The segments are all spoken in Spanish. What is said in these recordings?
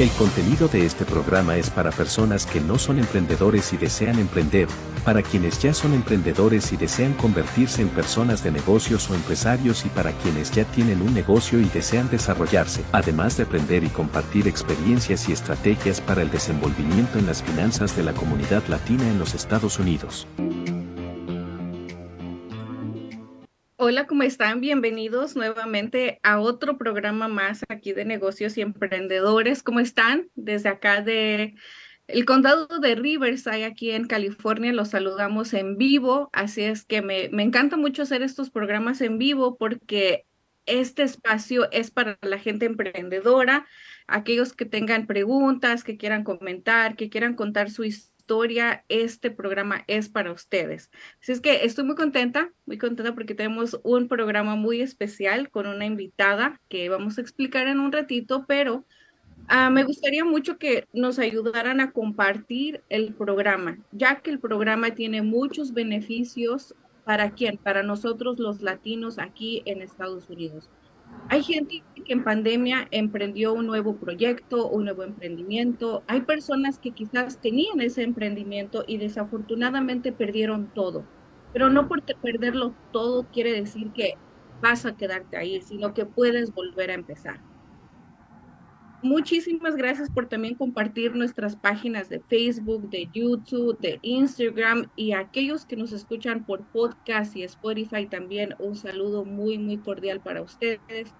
El contenido de este programa es para personas que no son emprendedores y desean emprender, para quienes ya son emprendedores y desean convertirse en personas de negocios o empresarios y para quienes ya tienen un negocio y desean desarrollarse, además de aprender y compartir experiencias y estrategias para el desenvolvimiento en las finanzas de la comunidad latina en los Estados Unidos. Hola, ¿cómo están? Bienvenidos nuevamente a otro programa más aquí de negocios y emprendedores. ¿Cómo están? Desde acá de el condado de Riverside, aquí en California, los saludamos en vivo. Así es que me, me encanta mucho hacer estos programas en vivo porque este espacio es para la gente emprendedora, aquellos que tengan preguntas, que quieran comentar, que quieran contar su historia este programa es para ustedes. Así es que estoy muy contenta, muy contenta porque tenemos un programa muy especial con una invitada que vamos a explicar en un ratito, pero uh, me gustaría mucho que nos ayudaran a compartir el programa, ya que el programa tiene muchos beneficios para quién, para nosotros los latinos aquí en Estados Unidos. Hay gente que en pandemia emprendió un nuevo proyecto, un nuevo emprendimiento. Hay personas que quizás tenían ese emprendimiento y desafortunadamente perdieron todo. Pero no por perderlo todo quiere decir que vas a quedarte ahí, sino que puedes volver a empezar. Muchísimas gracias por también compartir nuestras páginas de Facebook, de YouTube, de Instagram y aquellos que nos escuchan por podcast y Spotify también un saludo muy, muy cordial para ustedes.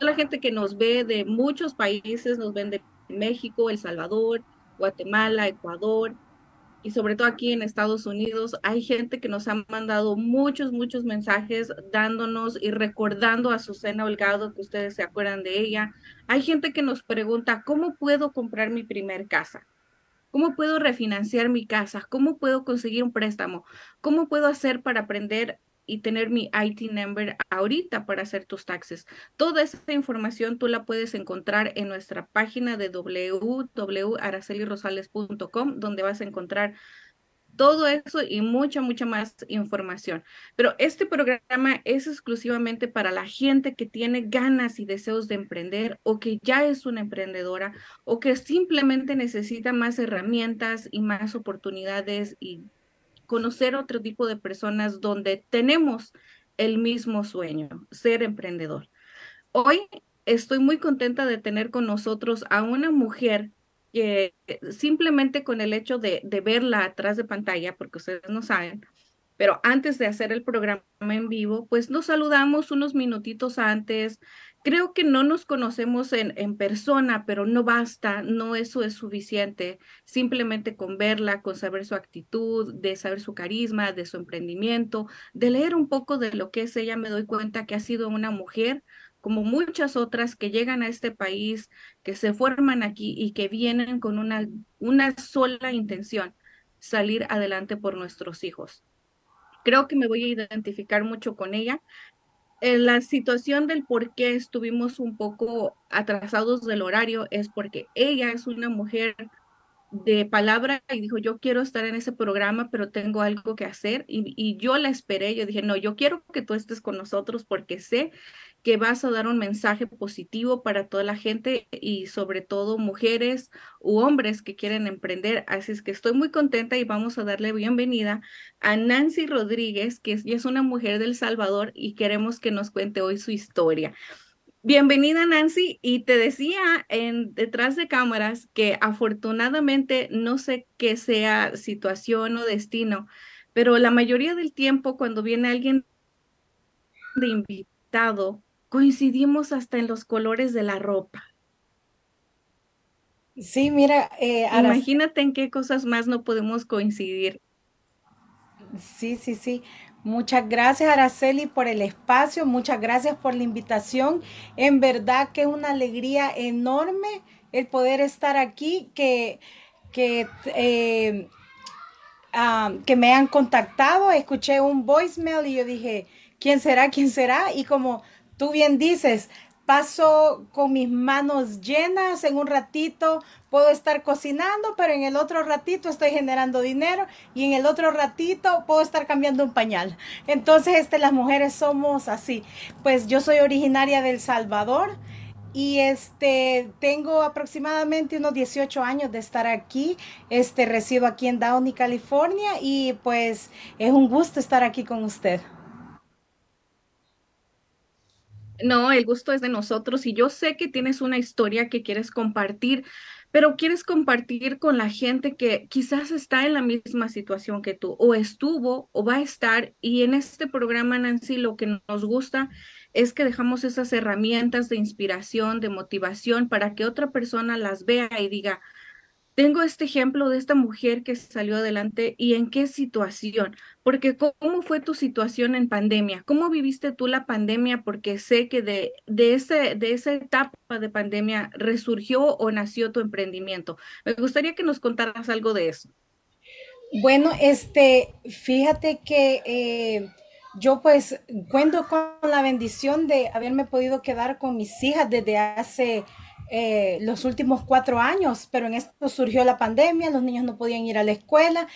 la gente que nos ve de muchos países, nos ven de México, El Salvador, Guatemala, Ecuador, y sobre todo aquí en Estados Unidos, hay gente que nos ha mandado muchos, muchos mensajes dándonos y recordando a Susana Holgado, que ustedes se acuerdan de ella. Hay gente que nos pregunta, ¿cómo puedo comprar mi primer casa? ¿Cómo puedo refinanciar mi casa? ¿Cómo puedo conseguir un préstamo? ¿Cómo puedo hacer para aprender y tener mi IT number ahorita para hacer tus taxes. Toda esa información tú la puedes encontrar en nuestra página de www.aracelirosales.com, donde vas a encontrar todo eso y mucha, mucha más información. Pero este programa es exclusivamente para la gente que tiene ganas y deseos de emprender o que ya es una emprendedora o que simplemente necesita más herramientas y más oportunidades y conocer otro tipo de personas donde tenemos el mismo sueño, ser emprendedor. Hoy estoy muy contenta de tener con nosotros a una mujer que simplemente con el hecho de, de verla atrás de pantalla, porque ustedes no saben, pero antes de hacer el programa en vivo, pues nos saludamos unos minutitos antes, Creo que no nos conocemos en, persona, pero no basta, no eso es suficiente. Simplemente con verla, con saber su actitud, de saber su carisma, de su emprendimiento, de leer un poco de lo que es ella, me doy cuenta que ha sido una mujer como muchas otras que llegan a este país, que se forman aquí y que vienen con una sola intención, salir adelante por nuestros hijos. Creo que me voy a identificar mucho con ella en la situación del por qué estuvimos un poco atrasados del horario es porque ella es una mujer de palabra y dijo, yo quiero estar en ese programa, pero tengo algo que hacer. Y, y, yo la esperé, yo dije, no, yo quiero que tú estés con nosotros porque sé que vas a dar un mensaje positivo para toda la gente y sobre todo mujeres u hombres que quieren emprender. Así es que estoy muy contenta y vamos a darle bienvenida a Nancy Rodríguez, que es, una mujer del Salvador y queremos que nos cuente hoy su historia. Bienvenida Nancy y te decía en detrás de cámaras que afortunadamente no sé qué sea situación o destino, pero la mayoría del tiempo cuando viene alguien de invitado coincidimos hasta en los colores de la ropa. Sí, mira, eh, imagínate en qué cosas más no podemos coincidir. Sí, sí, sí. Muchas gracias, Araceli, por el espacio. Muchas gracias por la invitación. En verdad que es una alegría enorme el poder estar aquí, que, que, eh, ah, que me han contactado. Escuché un voicemail y yo dije, ¿quién será? ¿Quién será? Y como tú bien dices, paso con mis manos llenas, en un ratito puedo estar cocinando, pero en el otro ratito estoy generando dinero y en el otro ratito puedo estar cambiando un pañal. Entonces, este, las mujeres somos así. Pues yo soy originaria del Salvador y este tengo aproximadamente unos 18 años de estar aquí. Este resido aquí en Downey, California y pues es un gusto estar aquí con usted. No, el gusto es de nosotros y yo sé que tienes una historia que quieres compartir, pero quieres compartir con la gente que quizás está en la misma situación que tú, o estuvo o va a estar. Y en este programa, Nancy, lo que nos gusta es que dejamos esas herramientas de inspiración, de motivación, para que otra persona las vea y diga, tengo este ejemplo de esta mujer que salió adelante y en qué situación, porque cómo fue tu situación en pandemia, cómo viviste tú la pandemia, porque sé que de, de, ese, de esa etapa de pandemia resurgió o nació tu emprendimiento. Me gustaría que nos contaras algo de eso. Bueno, este, fíjate que eh, yo pues cuento con la bendición de haberme podido quedar con mis hijas desde hace eh, los últimos cuatro años, pero en esto surgió la pandemia, los niños no podían ir a la escuela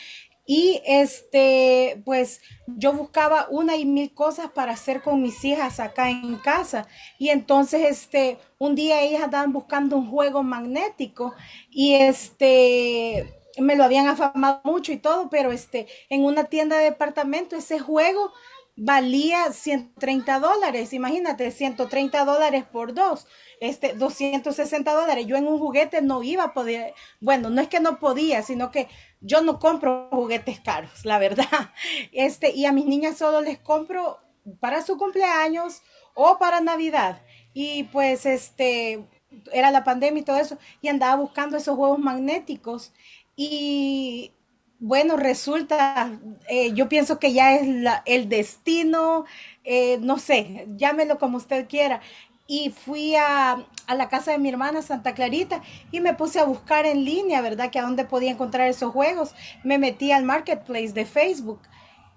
y este, pues yo buscaba una y mil cosas para hacer con mis hijas acá en casa. Y entonces, este, un día ellas andaban buscando un juego magnético y este, me lo habían afamado mucho y todo, pero este, en una tienda de departamento ese juego valía 130 dólares. Imagínate, 130 dólares por dos este, 260 dólares. Yo en un juguete no iba a poder, bueno, no es que no podía, sino que yo no compro juguetes caros, la verdad. Este, y a mis niñas solo les compro para su cumpleaños o para Navidad. Y pues este, era la pandemia y todo eso, y andaba buscando esos juegos magnéticos. Y bueno, resulta, eh, yo pienso que ya es el destino, eh, no sé, llámelo como usted quiera, y fui a, la casa de mi hermana Santa Clarita y me puse a buscar en línea, ¿verdad? Que a dónde podía encontrar esos juegos. Me metí al marketplace de Facebook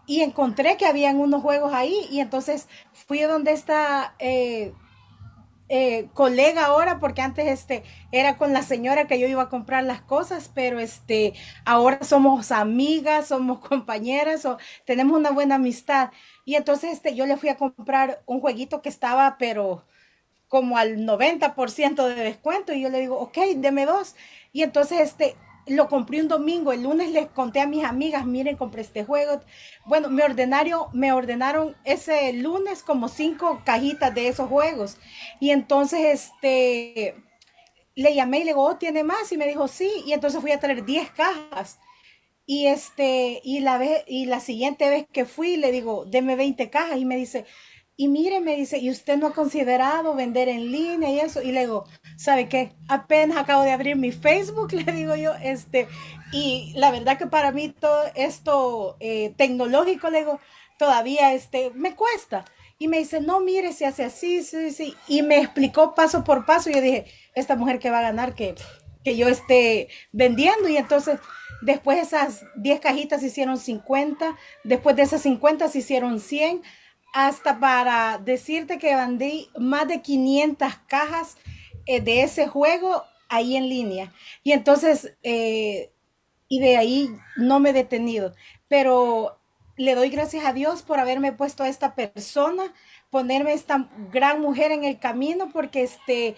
y encontré que habían unos juegos ahí y entonces fui a donde está eh, eh, colega ahora, porque antes este, era con la señora que yo iba a comprar las cosas, pero este, ahora somos amigas, somos compañeras, o tenemos una buena amistad. Y entonces este, yo le fui a comprar un jueguito que estaba, pero como al 90% de descuento y yo le digo, ok, deme dos. Y entonces este, lo compré un domingo, el lunes les conté a mis amigas, miren, compré este juego. Bueno, me ordenaron, me ordenaron ese lunes como cinco cajitas de esos juegos. Y entonces este le llamé y le digo, oh, ¿tiene más? Y me dijo, sí. Y entonces fui a traer 10 cajas. Y este, y la vez, y la siguiente vez que fui, le digo, deme 20 cajas. Y me dice, y mire, me dice, ¿y usted no ha considerado vender en línea y eso? Y le digo, ¿sabe qué? Apenas acabo de abrir mi Facebook, le digo yo, este, y la verdad que para mí todo esto eh, tecnológico, le digo, todavía este, me cuesta. Y me dice, no, mire, se hace así, sí, sí. Y me explicó paso por paso. Y yo dije, esta mujer que va a ganar, que, que yo esté vendiendo. Y entonces, después esas 10 cajitas hicieron 50. Después de esas 50 se hicieron 100 hasta para decirte que vendí más de 500 cajas eh, de ese juego ahí en línea. Y entonces, eh, y de ahí no me he detenido. Pero le doy gracias a Dios por haberme puesto a esta persona, ponerme esta gran mujer en el camino, porque este,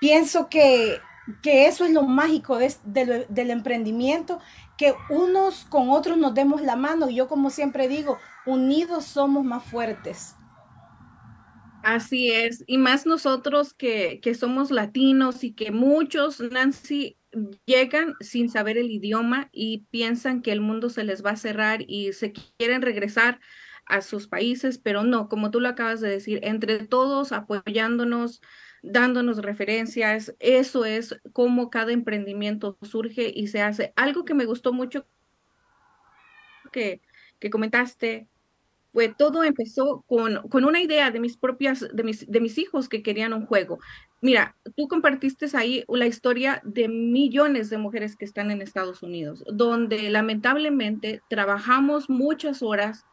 pienso que, que eso es lo mágico del emprendimiento, que unos con otros nos demos la mano. Yo como siempre digo, unidos somos más fuertes. Así es, y más nosotros que, que somos latinos y que muchos, Nancy, llegan sin saber el idioma y piensan que el mundo se les va a cerrar y se quieren regresar a sus países, pero no, como tú lo acabas de decir, entre todos apoyándonos, dándonos referencias, eso es como cada emprendimiento surge y se hace. Algo que me gustó mucho que, que comentaste fue todo empezó con, con una idea de mis propias, de mis, de mis hijos que querían un juego. Mira, tú compartiste ahí la historia de millones de mujeres que están en Estados Unidos, donde lamentablemente trabajamos muchas horas,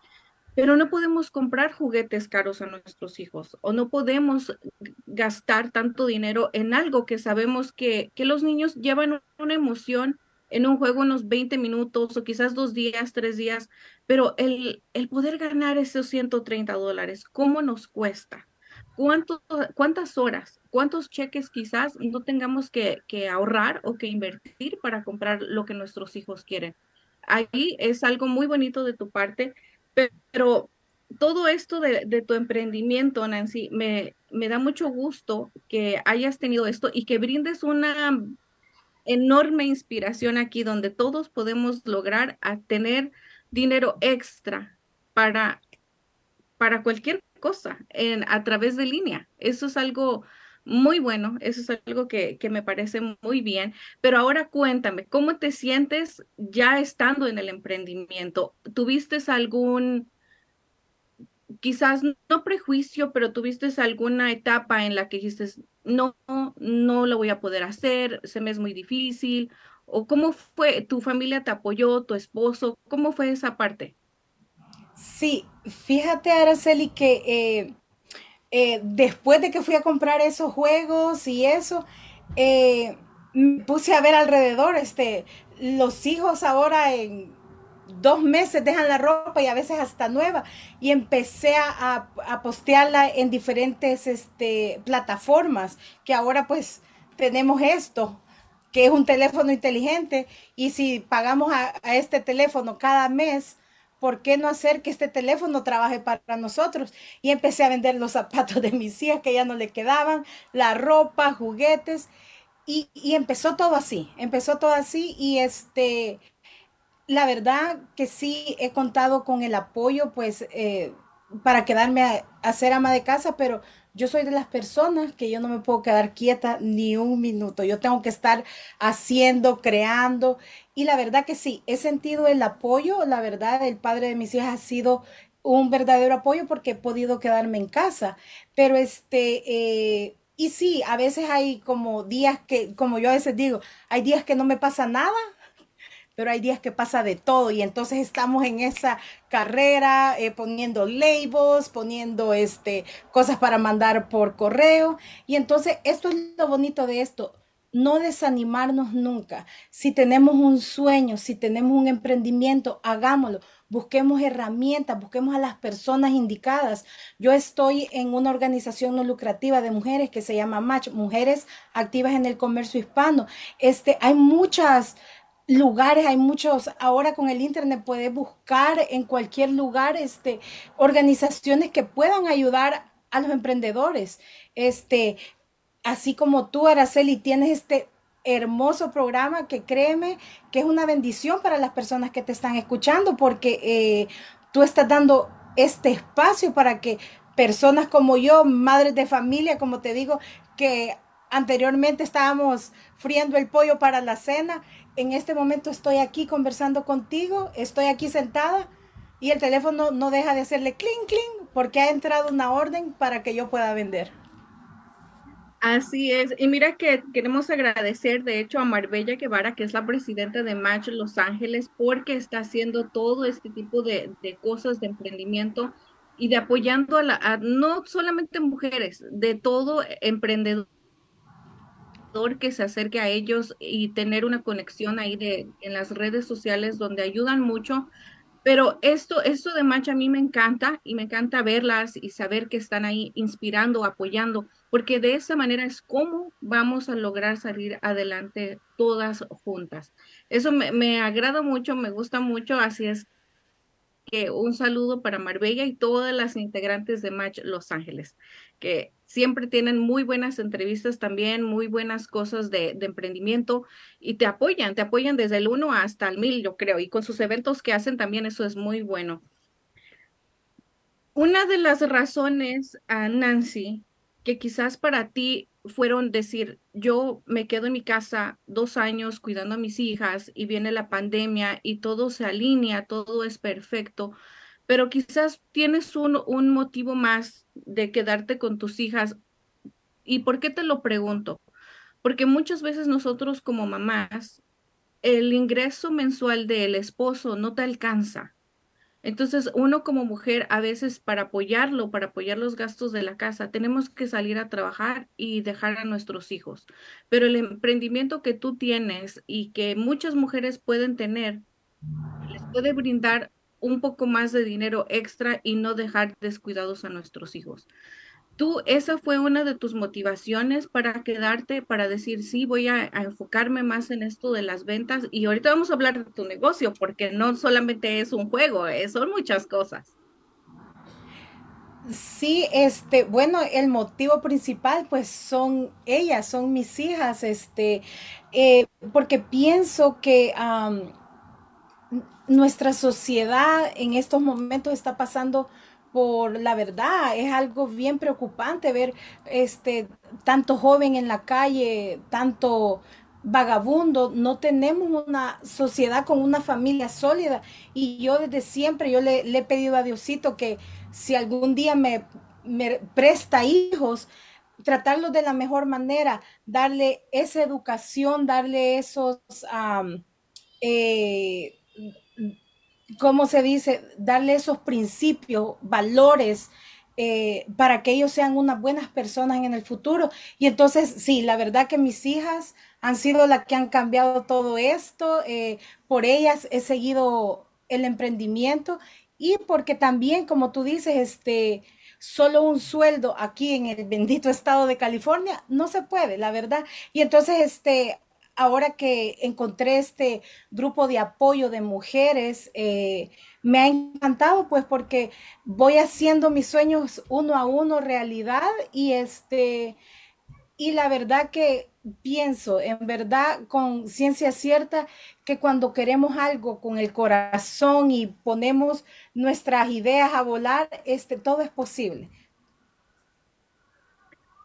pero no podemos comprar juguetes caros a nuestros hijos o no podemos gastar tanto dinero en algo que sabemos que, que los niños llevan una emoción en un juego unos 20 minutos o quizás dos días, tres días, pero el, el poder ganar esos 130 dólares, ¿cómo nos cuesta? cuántas horas, cuántos cheques quizás no tengamos que, que ahorrar o que invertir para comprar lo que nuestros hijos quieren. Ahí es algo muy bonito de tu parte, pero todo esto de, de, tu emprendimiento, Nancy, me, me da mucho gusto que hayas tenido esto y que brindes una enorme inspiración aquí donde todos podemos lograr a tener dinero extra para, para cualquier cosa en, a través de línea. Eso es algo muy bueno, eso es algo que, que, me parece muy bien. Pero ahora cuéntame, ¿cómo te sientes ya estando en el emprendimiento? ¿Tuviste algún, quizás no prejuicio, pero tuviste alguna etapa en la que dijiste, no, no lo voy a poder hacer, se me es muy difícil? ¿O cómo fue? ¿Tu familia te apoyó, tu esposo? ¿Cómo fue esa parte? Sí, fíjate, Araceli, que eh, eh, después de que fui a comprar esos juegos y eso, eh, me puse a ver alrededor, este, los hijos ahora en dos meses dejan la ropa y a veces hasta nueva. Y empecé a, a postearla en diferentes este, plataformas que ahora pues tenemos esto que es un teléfono inteligente. Y si pagamos a, este teléfono cada mes ¿por qué no hacer que este teléfono trabaje para nosotros? Y empecé a vender los zapatos de mis hijas que ya no le quedaban, la ropa, juguetes, y, y empezó todo así, empezó todo así y este, la verdad que sí he contado con el apoyo, pues, eh, para quedarme a, ser ama de casa, pero yo soy de las personas que yo no me puedo quedar quieta ni un minuto. Yo tengo que estar haciendo, creando. Y la verdad que sí, he sentido el apoyo. La verdad, el padre de mis hijas ha sido un verdadero apoyo porque he podido quedarme en casa. Pero este, eh, y sí, a veces hay como días que, como yo a veces digo, hay días que no me pasa nada pero hay días que pasa de todo y entonces estamos en esa carrera eh, poniendo labels, poniendo este, cosas para mandar por correo y entonces esto es lo bonito de esto. No desanimarnos nunca. Si tenemos un sueño, si tenemos un emprendimiento, hagámoslo busquemos herramientas, busquemos a las personas indicadas. Yo estoy en una organización no lucrativa de mujeres que se llama Match, Mujeres Activas en el Comercio Hispano. Este, hay muchas lugares, hay muchos, ahora con el internet puedes buscar en cualquier lugar este, organizaciones que puedan ayudar a los emprendedores. Este, así como tú, Araceli, tienes este hermoso programa que créeme que es una bendición para las personas que te están escuchando porque eh, tú estás dando este espacio para que personas como yo, madres de familia, como te digo, que anteriormente estábamos friendo el pollo para la cena en este momento estoy aquí conversando contigo, estoy aquí sentada y el teléfono no deja de hacerle clink, clink, porque ha entrado una orden para que yo pueda vender. Así es. Y mira que queremos agradecer, de hecho, a Marbella Guevara, que es la presidenta de Match Los Ángeles, porque está haciendo todo este tipo de, de cosas de emprendimiento y de apoyando a, la, a no solamente mujeres, de todo emprendedor que se acerque a ellos y tener una conexión ahí de, en las redes sociales donde ayudan mucho. Pero esto, esto de Mancha a mí me encanta y me encanta verlas y saber que están ahí inspirando, apoyando, porque de esa manera es como vamos a lograr salir adelante todas juntas. Eso me, me agrada mucho, me gusta mucho, así es un saludo para Marbella y todas las integrantes de Match Los Ángeles, que siempre tienen muy buenas entrevistas también, muy buenas cosas de, de, emprendimiento y te apoyan, te apoyan desde el 1 hasta el 1000, yo creo, y con sus eventos que hacen también eso es muy bueno. Una de las razones, a Nancy, que quizás para ti fueron decir, yo me quedo en mi casa dos años cuidando a mis hijas y viene la pandemia y todo se alinea, todo es perfecto, pero quizás tienes un, un motivo más de quedarte con tus hijas. ¿Y por qué te lo pregunto? Porque muchas veces nosotros como mamás, el ingreso mensual del esposo no te alcanza entonces, uno como mujer, a veces para apoyarlo, para apoyar los gastos de la casa, tenemos que salir a trabajar y dejar a nuestros hijos. Pero el emprendimiento que tú tienes y que muchas mujeres pueden tener, les puede brindar un poco más de dinero extra y no dejar descuidados a nuestros hijos. Tú, esa fue una de tus motivaciones para quedarte, para decir, sí, voy a, enfocarme más en esto de las ventas. Y ahorita vamos a hablar de tu negocio, porque no solamente es un juego, eh, son muchas cosas. Sí, este, bueno, el motivo principal, pues son ellas, son mis hijas, este, eh, porque pienso que nuestra sociedad en estos momentos está pasando por la verdad. Es algo bien preocupante ver este tanto joven en la calle, tanto vagabundo, no tenemos una sociedad con una familia sólida. Y yo desde siempre, yo le, he pedido a Diosito que si algún día me, presta hijos, tratarlos de la mejor manera, darle esa educación, darle esos, eh, ¿cómo se dice? Darle esos principios, valores, eh, para que ellos sean unas buenas personas en el futuro. Y entonces, sí, la verdad que mis hijas han sido las que han cambiado todo esto. Eh, por ellas he seguido el emprendimiento y porque también, como tú dices, este, solo un sueldo aquí en el bendito estado de California no se puede, la verdad. Y entonces, este, ahora que encontré este grupo de apoyo de mujeres, eh, me ha encantado pues porque voy haciendo mis sueños uno a uno realidad y este, y la verdad que pienso, en verdad, con ciencia cierta, que cuando queremos algo con el corazón y ponemos nuestras ideas a volar, este, todo es posible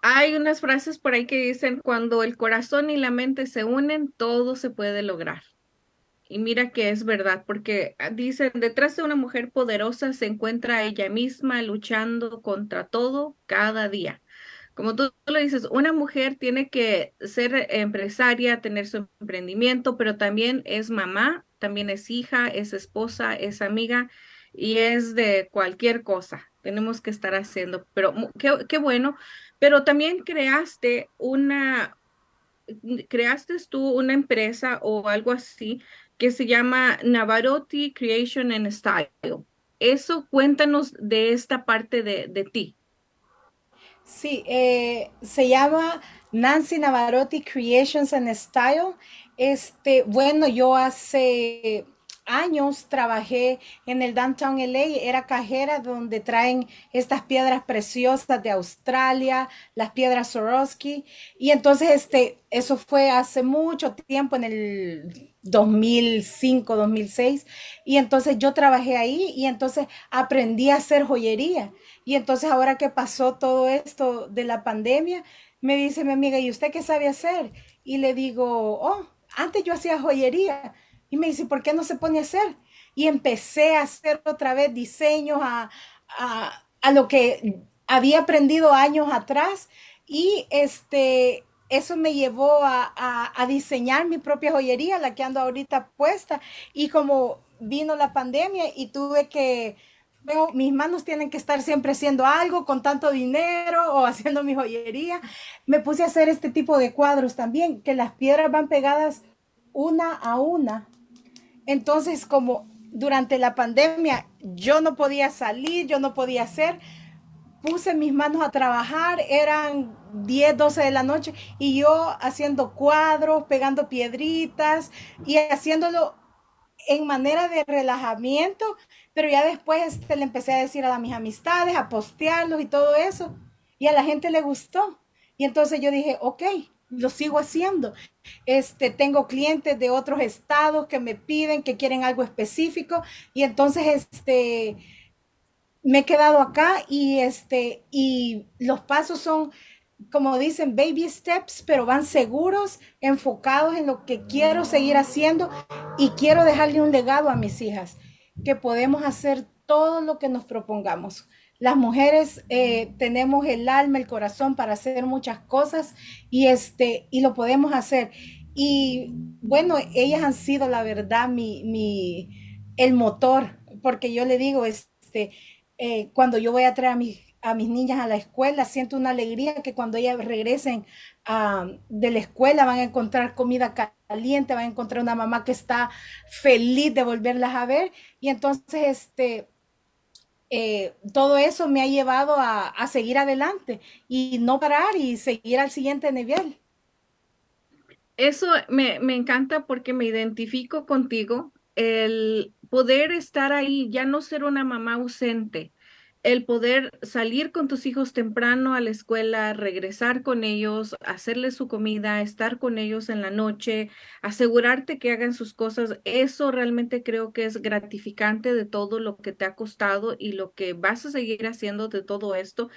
hay unas frases por ahí que dicen, cuando el corazón y la mente se unen, todo se puede lograr. Y mira que es verdad, porque ah, dicen, detrás de una mujer poderosa se encuentra ella misma luchando contra todo cada día. Como tú lo dices, una mujer tiene que ser empresaria, tener su emprendimiento, pero también es mamá, también es hija, es esposa, es amiga y es de cualquier cosa. Tenemos que estar haciendo, pero qué, qué bueno pero también creaste una, creaste tú una empresa o algo así que se llama Navarotti Creation and Style. Eso cuéntanos de esta parte de, de ti. Sí, eh, se llama Nancy Navarotti Creations and Style. Este, bueno, yo hace años trabajé en el Downtown LA, era cajera donde traen estas piedras preciosas de Australia, las piedras Swarovski, y entonces este, eso fue hace mucho tiempo, en el 2005, 2006, y entonces yo trabajé ahí y entonces aprendí a hacer joyería. Y entonces ahora que pasó todo esto de la pandemia, me dice mi amiga, ¿y usted qué sabe hacer? Y le digo, oh, antes yo hacía joyería y me dice, ¿por qué no se pone a hacer? Y empecé a hacer otra vez diseños a, lo que había aprendido años atrás. Y este, eso me llevó a, diseñar mi propia joyería, la que ando ahorita puesta. Y como vino la pandemia y tuve que, veo, mis manos tienen que estar siempre haciendo algo con tanto dinero o haciendo mi joyería, me puse a hacer este tipo de cuadros también, que las piedras van pegadas una a una entonces, como durante la pandemia yo no podía salir, yo no podía hacer, puse mis manos a trabajar, eran 10, 12 de la noche y yo haciendo cuadros, pegando piedritas y haciéndolo en manera de relajamiento, pero ya después este, le empecé a decir a mis amistades, a postearlos y todo eso, y a la gente le gustó. Y entonces yo dije, ok, lo sigo haciendo. Este, tengo clientes de otros estados que me piden que quieren algo específico y entonces este me he quedado acá y este y los pasos son como dicen baby steps, pero van seguros, enfocados en lo que quiero seguir haciendo y quiero dejarle un legado a mis hijas, que podemos hacer todo lo que nos propongamos. Las mujeres eh, tenemos el alma, el corazón para hacer muchas cosas y, este, y lo podemos hacer. Y bueno, ellas han sido la verdad mi, mi el motor, porque yo le digo, este, eh, cuando yo voy a traer a mis, a mis niñas a la escuela, siento una alegría que cuando ellas regresen ah, de la escuela van a encontrar comida caliente, van a encontrar una mamá que está feliz de volverlas a ver. Y entonces, este, eh, todo eso me ha llevado a, seguir adelante y no parar y seguir al siguiente nivel. Eso me, me encanta porque me identifico contigo, el poder estar ahí, ya no ser una mamá ausente, el poder salir con tus hijos temprano a la escuela, regresar con ellos, hacerles su comida, estar con ellos en la noche, asegurarte que hagan sus cosas, eso realmente creo que es gratificante de todo lo que te ha costado y lo que vas a seguir haciendo de todo esto.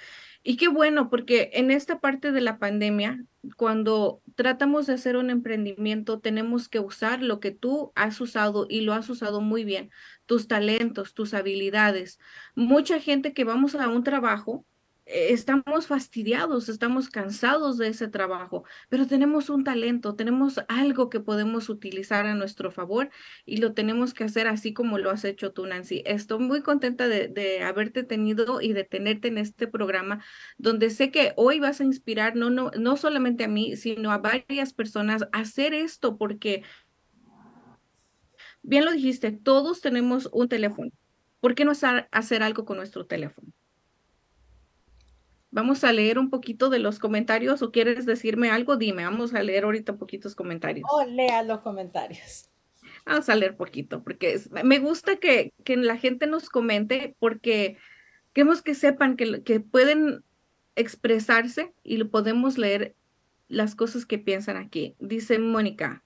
Y qué bueno, porque en esta parte de la pandemia, cuando tratamos de hacer un emprendimiento, tenemos que usar lo que tú has usado y lo has usado muy bien, tus talentos, tus habilidades. Mucha gente que vamos a un trabajo eh, estamos fastidiados, estamos cansados de ese trabajo, pero tenemos un talento, tenemos algo que podemos utilizar a nuestro favor y lo tenemos que hacer así como lo has hecho tú, Nancy. Estoy muy contenta de, de haberte tenido y de tenerte en este programa, donde sé que hoy vas a inspirar no, no, no solamente a mí, sino a varias personas a hacer esto, porque bien lo dijiste, todos tenemos un teléfono. ¿Por qué no hacer algo con nuestro teléfono? Vamos a leer un poquito de los comentarios o quieres decirme algo, dime, vamos a leer ahorita poquitos comentarios. Oh, lea los comentarios. Vamos a leer poquito, porque me gusta que, que, la gente nos comente, porque queremos que sepan que, que pueden expresarse y lo podemos leer las cosas que piensan aquí. Dice Mónica,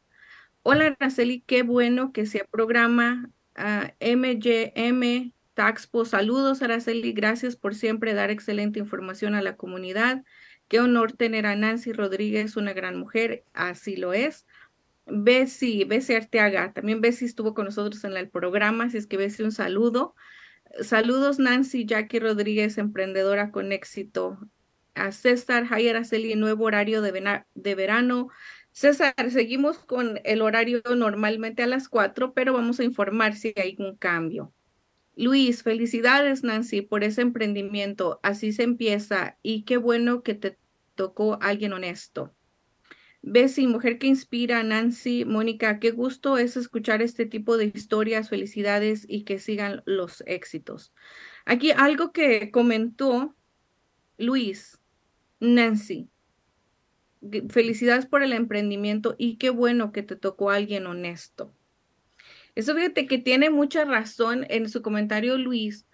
hola Araceli, qué bueno que sea programa uh, MGM Taxpo, saludos Araceli, gracias por siempre dar excelente información a la comunidad. Qué honor tener a Nancy Rodríguez, una gran mujer, así lo es. Bessie, Bessie Arteaga, también Bessie estuvo con nosotros en el programa, así es que Bessie un saludo. Saludos Nancy, Jackie Rodríguez, emprendedora con éxito. A César, Hay Araceli, nuevo horario de verano. César, seguimos con el horario normalmente a las cuatro, pero vamos a informar si hay un cambio. Luis, felicidades Nancy por ese emprendimiento. Así se empieza y qué bueno que te tocó alguien honesto. Bessie, mujer que inspira, Nancy, Mónica, qué gusto es escuchar este tipo de historias, felicidades y que sigan los éxitos. Aquí algo que comentó Luis, Nancy, felicidades por el emprendimiento y qué bueno que te tocó alguien honesto. Eso fíjate que tiene mucha razón en su comentario Luis,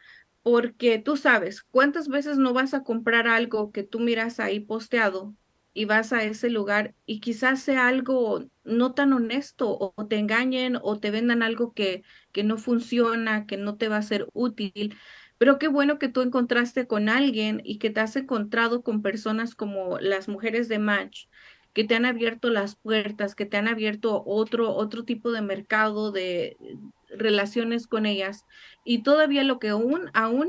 porque tú sabes cuántas veces no vas a comprar algo que tú miras ahí posteado y vas a ese lugar y quizás sea algo no tan honesto o te engañen o te vendan algo que, que no funciona, que no te va a ser útil. Pero qué bueno que tú encontraste con alguien y que te has encontrado con personas como las mujeres de Match, que te han abierto las puertas, que te han abierto otro, otro tipo de mercado, de relaciones con ellas. Y todavía lo que aún, aún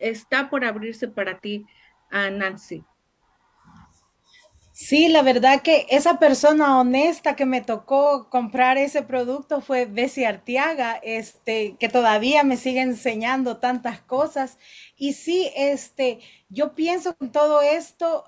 está por abrirse para ti, a Nancy. Sí, la verdad que esa persona honesta que me tocó comprar ese producto fue Bessie Artiaga, este, que todavía me sigue enseñando tantas cosas. Y sí, este, yo pienso en todo esto,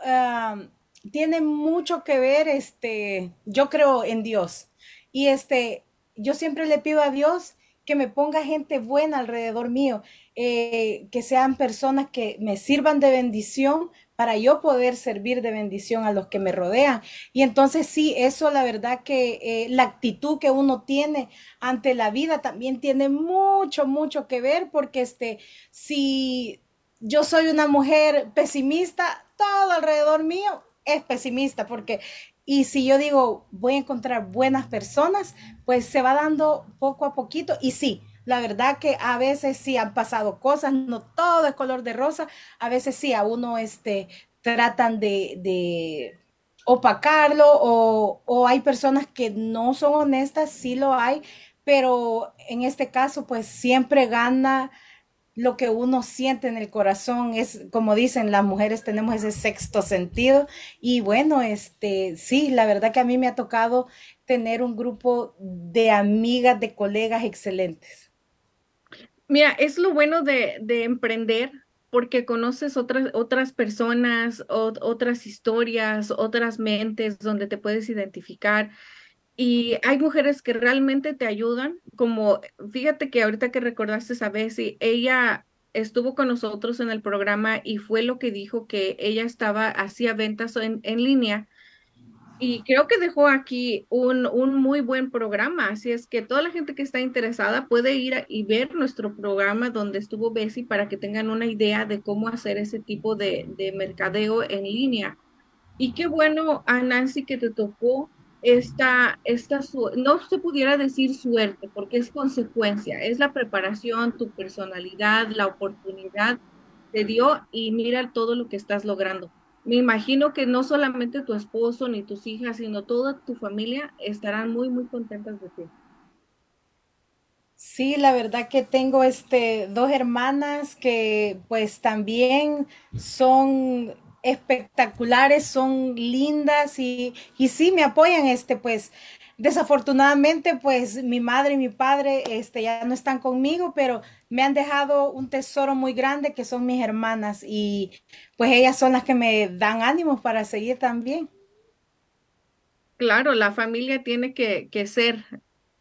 tiene mucho que ver, este, yo creo en Dios. Y este, yo siempre le pido a Dios que me ponga gente buena alrededor mío, eh, que sean personas que me sirvan de bendición para yo poder servir de bendición a los que me rodean. Y entonces sí, eso la verdad que eh, la actitud que uno tiene ante la vida también tiene mucho, mucho que ver, porque este, si yo soy una mujer pesimista, todo alrededor mío es pesimista porque, y si yo digo, voy a encontrar buenas personas, pues se va dando poco a poquito y sí. La verdad que a veces sí han pasado cosas, no todo es color de rosa, a veces sí a uno este, tratan de, de opacarlo o, o hay personas que no son honestas, sí lo hay, pero en este caso pues siempre gana lo que uno siente en el corazón es, como dicen las mujeres, tenemos ese sexto sentido. Y bueno, este, sí, la verdad que a mí me ha tocado tener un grupo de amigas, de colegas excelentes. Mira, es lo bueno de, de emprender porque conoces otras, otras personas, otras historias, otras mentes donde te puedes identificar. Y hay mujeres que realmente te ayudan, como fíjate que ahorita que recordaste a Bessie, ella estuvo con nosotros en el programa y fue lo que dijo que ella estaba, hacía ventas en, en línea y creo que dejó aquí un, un, muy buen programa, así es que toda la gente que está interesada puede ir y ver nuestro programa donde estuvo Bessie para que tengan una idea de cómo hacer ese tipo de, de mercadeo en línea. Y qué bueno a Nancy que te tocó esta, esta no se pudiera decir suerte, porque es consecuencia, es la preparación, tu personalidad, la oportunidad te dio y mira todo lo que estás logrando me imagino que no solamente tu esposo ni tus hijas, sino toda tu familia estarán muy, muy contentas de ti. Sí, la verdad que tengo este dos hermanas que pues también son espectaculares, son lindas y, y sí me apoyan este pues Desafortunadamente, pues mi madre y mi padre este, ya no están conmigo, pero me han dejado un tesoro muy grande que son mis hermanas y pues ellas son las que me dan ánimos para seguir también. Claro, la familia tiene que, que ser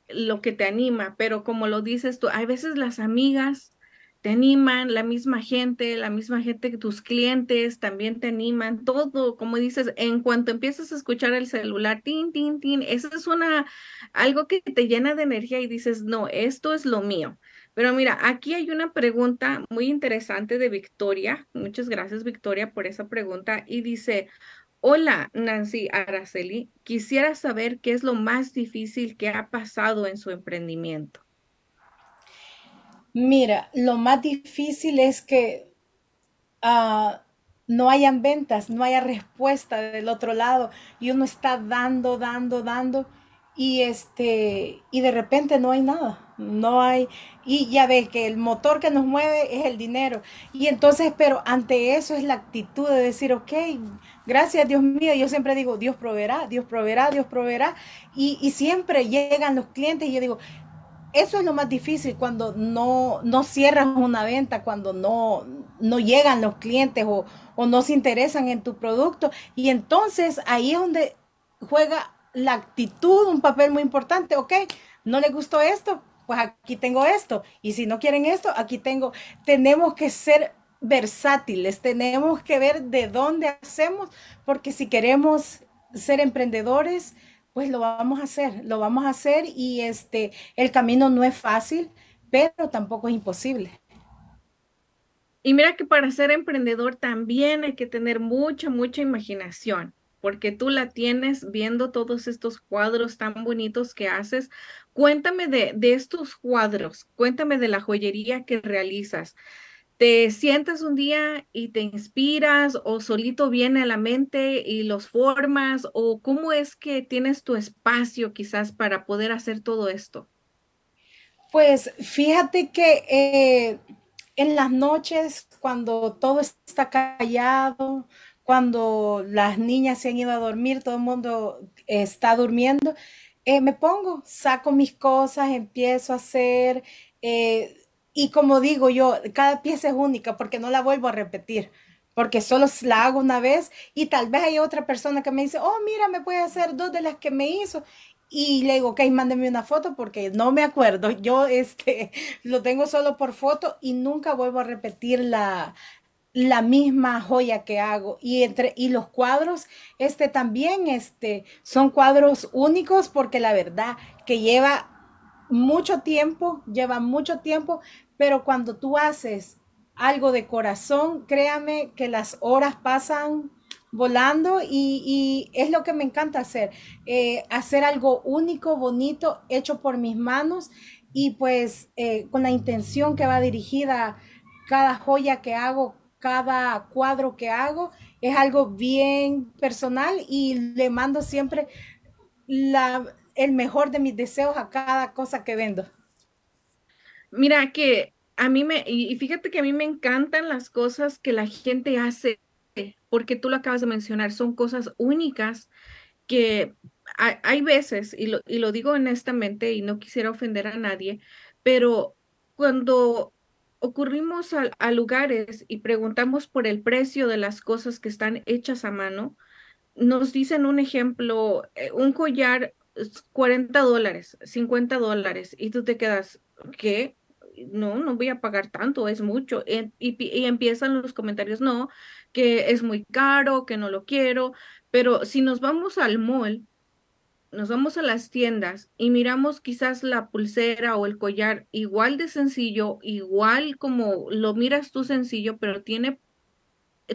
lo que te anima, pero como lo dices tú, hay veces las amigas te animan, la misma gente, la misma gente que tus clientes también te animan, todo, como dices, en cuanto empiezas a escuchar el celular, tin, tin, tin, eso es una, algo que te llena de energía y dices, no, esto es lo mío. Pero mira, aquí hay una pregunta muy interesante de Victoria. Muchas gracias, Victoria, por esa pregunta. Y dice, hola, Nancy Araceli, quisiera saber qué es lo más difícil que ha pasado en su emprendimiento. Mira, lo más difícil es que ah, no hayan ventas, no haya respuesta del otro lado y uno está dando, dando, dando y este y de repente no hay nada, no hay y ya ve que el motor que nos mueve es el dinero. Y entonces pero ante eso es la actitud de decir ok, gracias Dios mío, yo siempre digo Dios proveerá, Dios proveerá, Dios proveerá y siempre llegan los clientes y yo digo eso es lo más difícil cuando no, no cierras una venta, cuando no, no llegan los clientes o, o no se interesan en tu producto. Y entonces ahí es donde juega la actitud un papel muy importante. Ok, no le gustó esto, pues aquí tengo esto. Y si no quieren esto, aquí tengo. Tenemos que ser versátiles, tenemos que ver de dónde hacemos, porque si queremos ser emprendedores, pues lo vamos a hacer, lo vamos a hacer y este, el camino no es fácil, pero tampoco es imposible. Y mira que para ser emprendedor también hay que tener mucha, mucha imaginación, porque tú la tienes viendo todos estos cuadros tan bonitos que haces. Cuéntame de, de estos cuadros, cuéntame de la joyería que realizas te sientas un día y te inspiras o solito viene a la mente y los formas o cómo es que tienes tu espacio quizás para poder hacer todo esto? Pues fíjate que eh, en las noches cuando todo está callado, cuando las niñas se han ido a dormir, todo el mundo está durmiendo, eh, me pongo, saco mis cosas, empiezo a hacer, eh, y como digo yo, cada pieza es única porque no la vuelvo a repetir, porque solo la hago una vez y tal vez hay otra persona que me dice, oh, mira, me puede hacer dos de las que me hizo. Y le digo, ok, mándeme una foto porque no me acuerdo. Yo este, lo tengo solo por foto y nunca vuelvo a repetir la, la misma joya que hago y entre y los cuadros este también este son cuadros únicos porque la verdad que lleva mucho tiempo, lleva mucho tiempo, pero cuando tú haces algo de corazón, créame que las horas pasan volando y, es lo que me encanta hacer, eh, hacer algo único, bonito, hecho por mis manos y pues eh, con la intención que va dirigida cada joya que hago, cada cuadro que hago, es algo bien personal y le mando siempre la, el mejor de mis deseos a cada cosa que vendo. Mira que a mí me, y fíjate que a mí me encantan las cosas que la gente hace, porque tú lo acabas de mencionar, son cosas únicas que hay, veces, y lo, y lo digo honestamente y no quisiera ofender a nadie, pero cuando ocurrimos a, lugares y preguntamos por el precio de las cosas que están hechas a mano, nos dicen un ejemplo, eh, un collar 40 dólares, 50 dólares, y tú te quedas, ¿qué? no, no voy a pagar tanto, es mucho. Y, y, empiezan los comentarios, no, que es muy caro, que no lo quiero, pero si nos vamos al mall, nos vamos a las tiendas y miramos quizás la pulsera o el collar igual de sencillo, igual como lo miras tú sencillo, pero tiene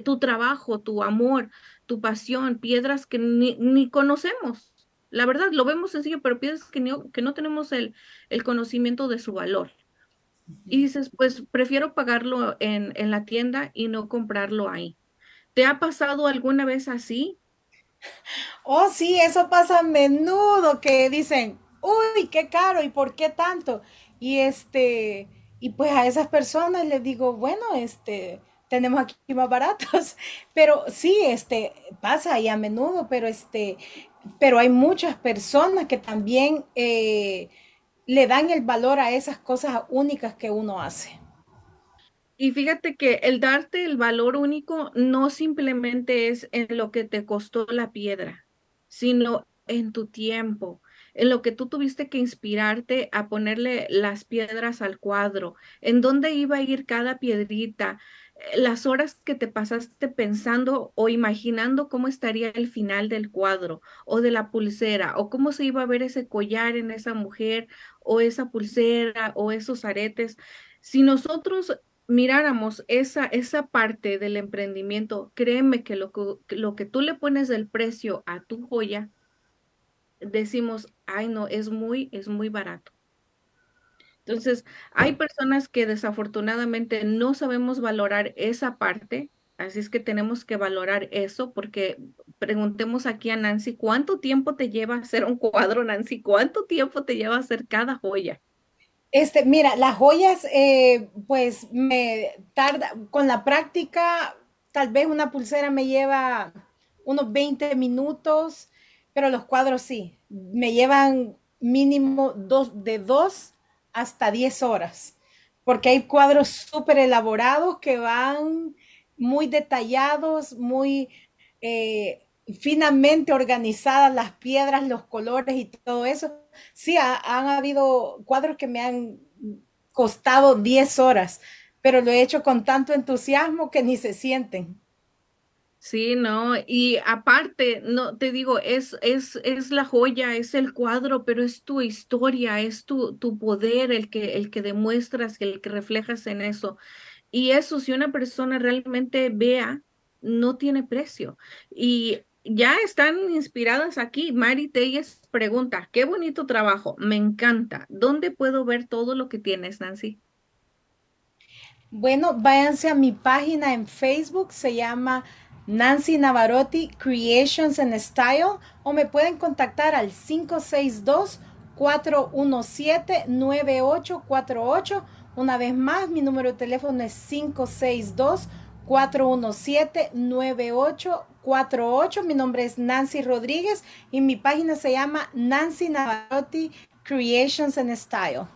tu trabajo, tu amor, tu pasión, piedras que ni, ni conocemos. La verdad, lo vemos sencillo, pero piedras que, que no tenemos el, el conocimiento de su valor. Y dices, pues prefiero pagarlo en, en la tienda y no comprarlo ahí. ¿Te ha pasado alguna vez así? Oh, sí, eso pasa a menudo que dicen, uy, qué caro y por qué tanto. Y este, y pues a esas personas les digo, bueno, este, tenemos aquí más baratos, pero sí, este, pasa y a menudo, pero este, pero hay muchas personas que también eh, le dan el valor a esas cosas únicas que uno hace. Y fíjate que el darte el valor único no simplemente es en lo que te costó la piedra, sino en tu tiempo, en lo que tú tuviste que inspirarte a ponerle las piedras al cuadro, en dónde iba a ir cada piedrita, las horas que te pasaste pensando o imaginando cómo estaría el final del cuadro o de la pulsera o cómo se iba a ver ese collar en esa mujer o esa pulsera o esos aretes. Si nosotros miráramos esa, esa parte del emprendimiento, créeme que lo, que lo que tú le pones del precio a tu joya, decimos, ay no, es muy, es muy barato. Entonces, hay personas que desafortunadamente no sabemos valorar esa parte, así es que tenemos que valorar eso porque preguntemos aquí a Nancy, ¿cuánto tiempo te lleva hacer un cuadro, Nancy? ¿Cuánto tiempo te lleva hacer cada joya? Este, mira, las joyas, eh, pues me tarda, con la práctica, tal vez una pulsera me lleva unos 20 minutos, pero los cuadros sí, me llevan mínimo dos, de dos hasta 10 horas, porque hay cuadros súper elaborados que van muy detallados, muy eh, finamente organizadas las piedras, los colores y todo eso sí, han habido cuadros que me han costado 10 horas, pero lo he hecho con tanto entusiasmo que ni se sienten. Sí, no, y aparte, no te digo, es, es, es la joya, es el cuadro, pero es tu historia, es tu, tu poder el que, el que demuestras, el que reflejas en eso. Y eso, si una persona realmente vea, no tiene precio. Y ya están inspiradas aquí. Mari Telles pregunta, qué bonito trabajo, me encanta. ¿Dónde puedo ver todo lo que tienes, Nancy? Bueno, váyanse a mi página en Facebook, se llama Nancy Navarotti Creations and Style o me pueden contactar al 562 417 9848. Una vez más, mi número de teléfono es 562 417 9848 48. Mi nombre es Nancy Rodríguez y mi página se llama Nancy Navarotti Creations and Style.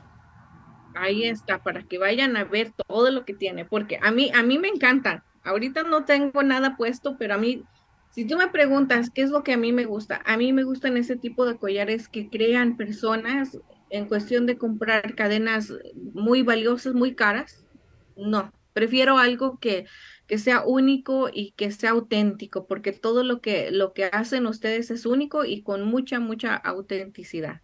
Ahí está, para que vayan a ver todo lo que tiene, porque a mí, a mí me encantan. Ahorita no tengo nada puesto, pero a mí, si tú me preguntas qué es lo que a mí me gusta, a mí me gustan ese tipo de collares que crean personas en cuestión de comprar cadenas muy valiosas, muy caras. No, prefiero algo que que sea único y que sea auténtico, porque todo lo que, lo que hacen ustedes es único y con mucha, mucha autenticidad.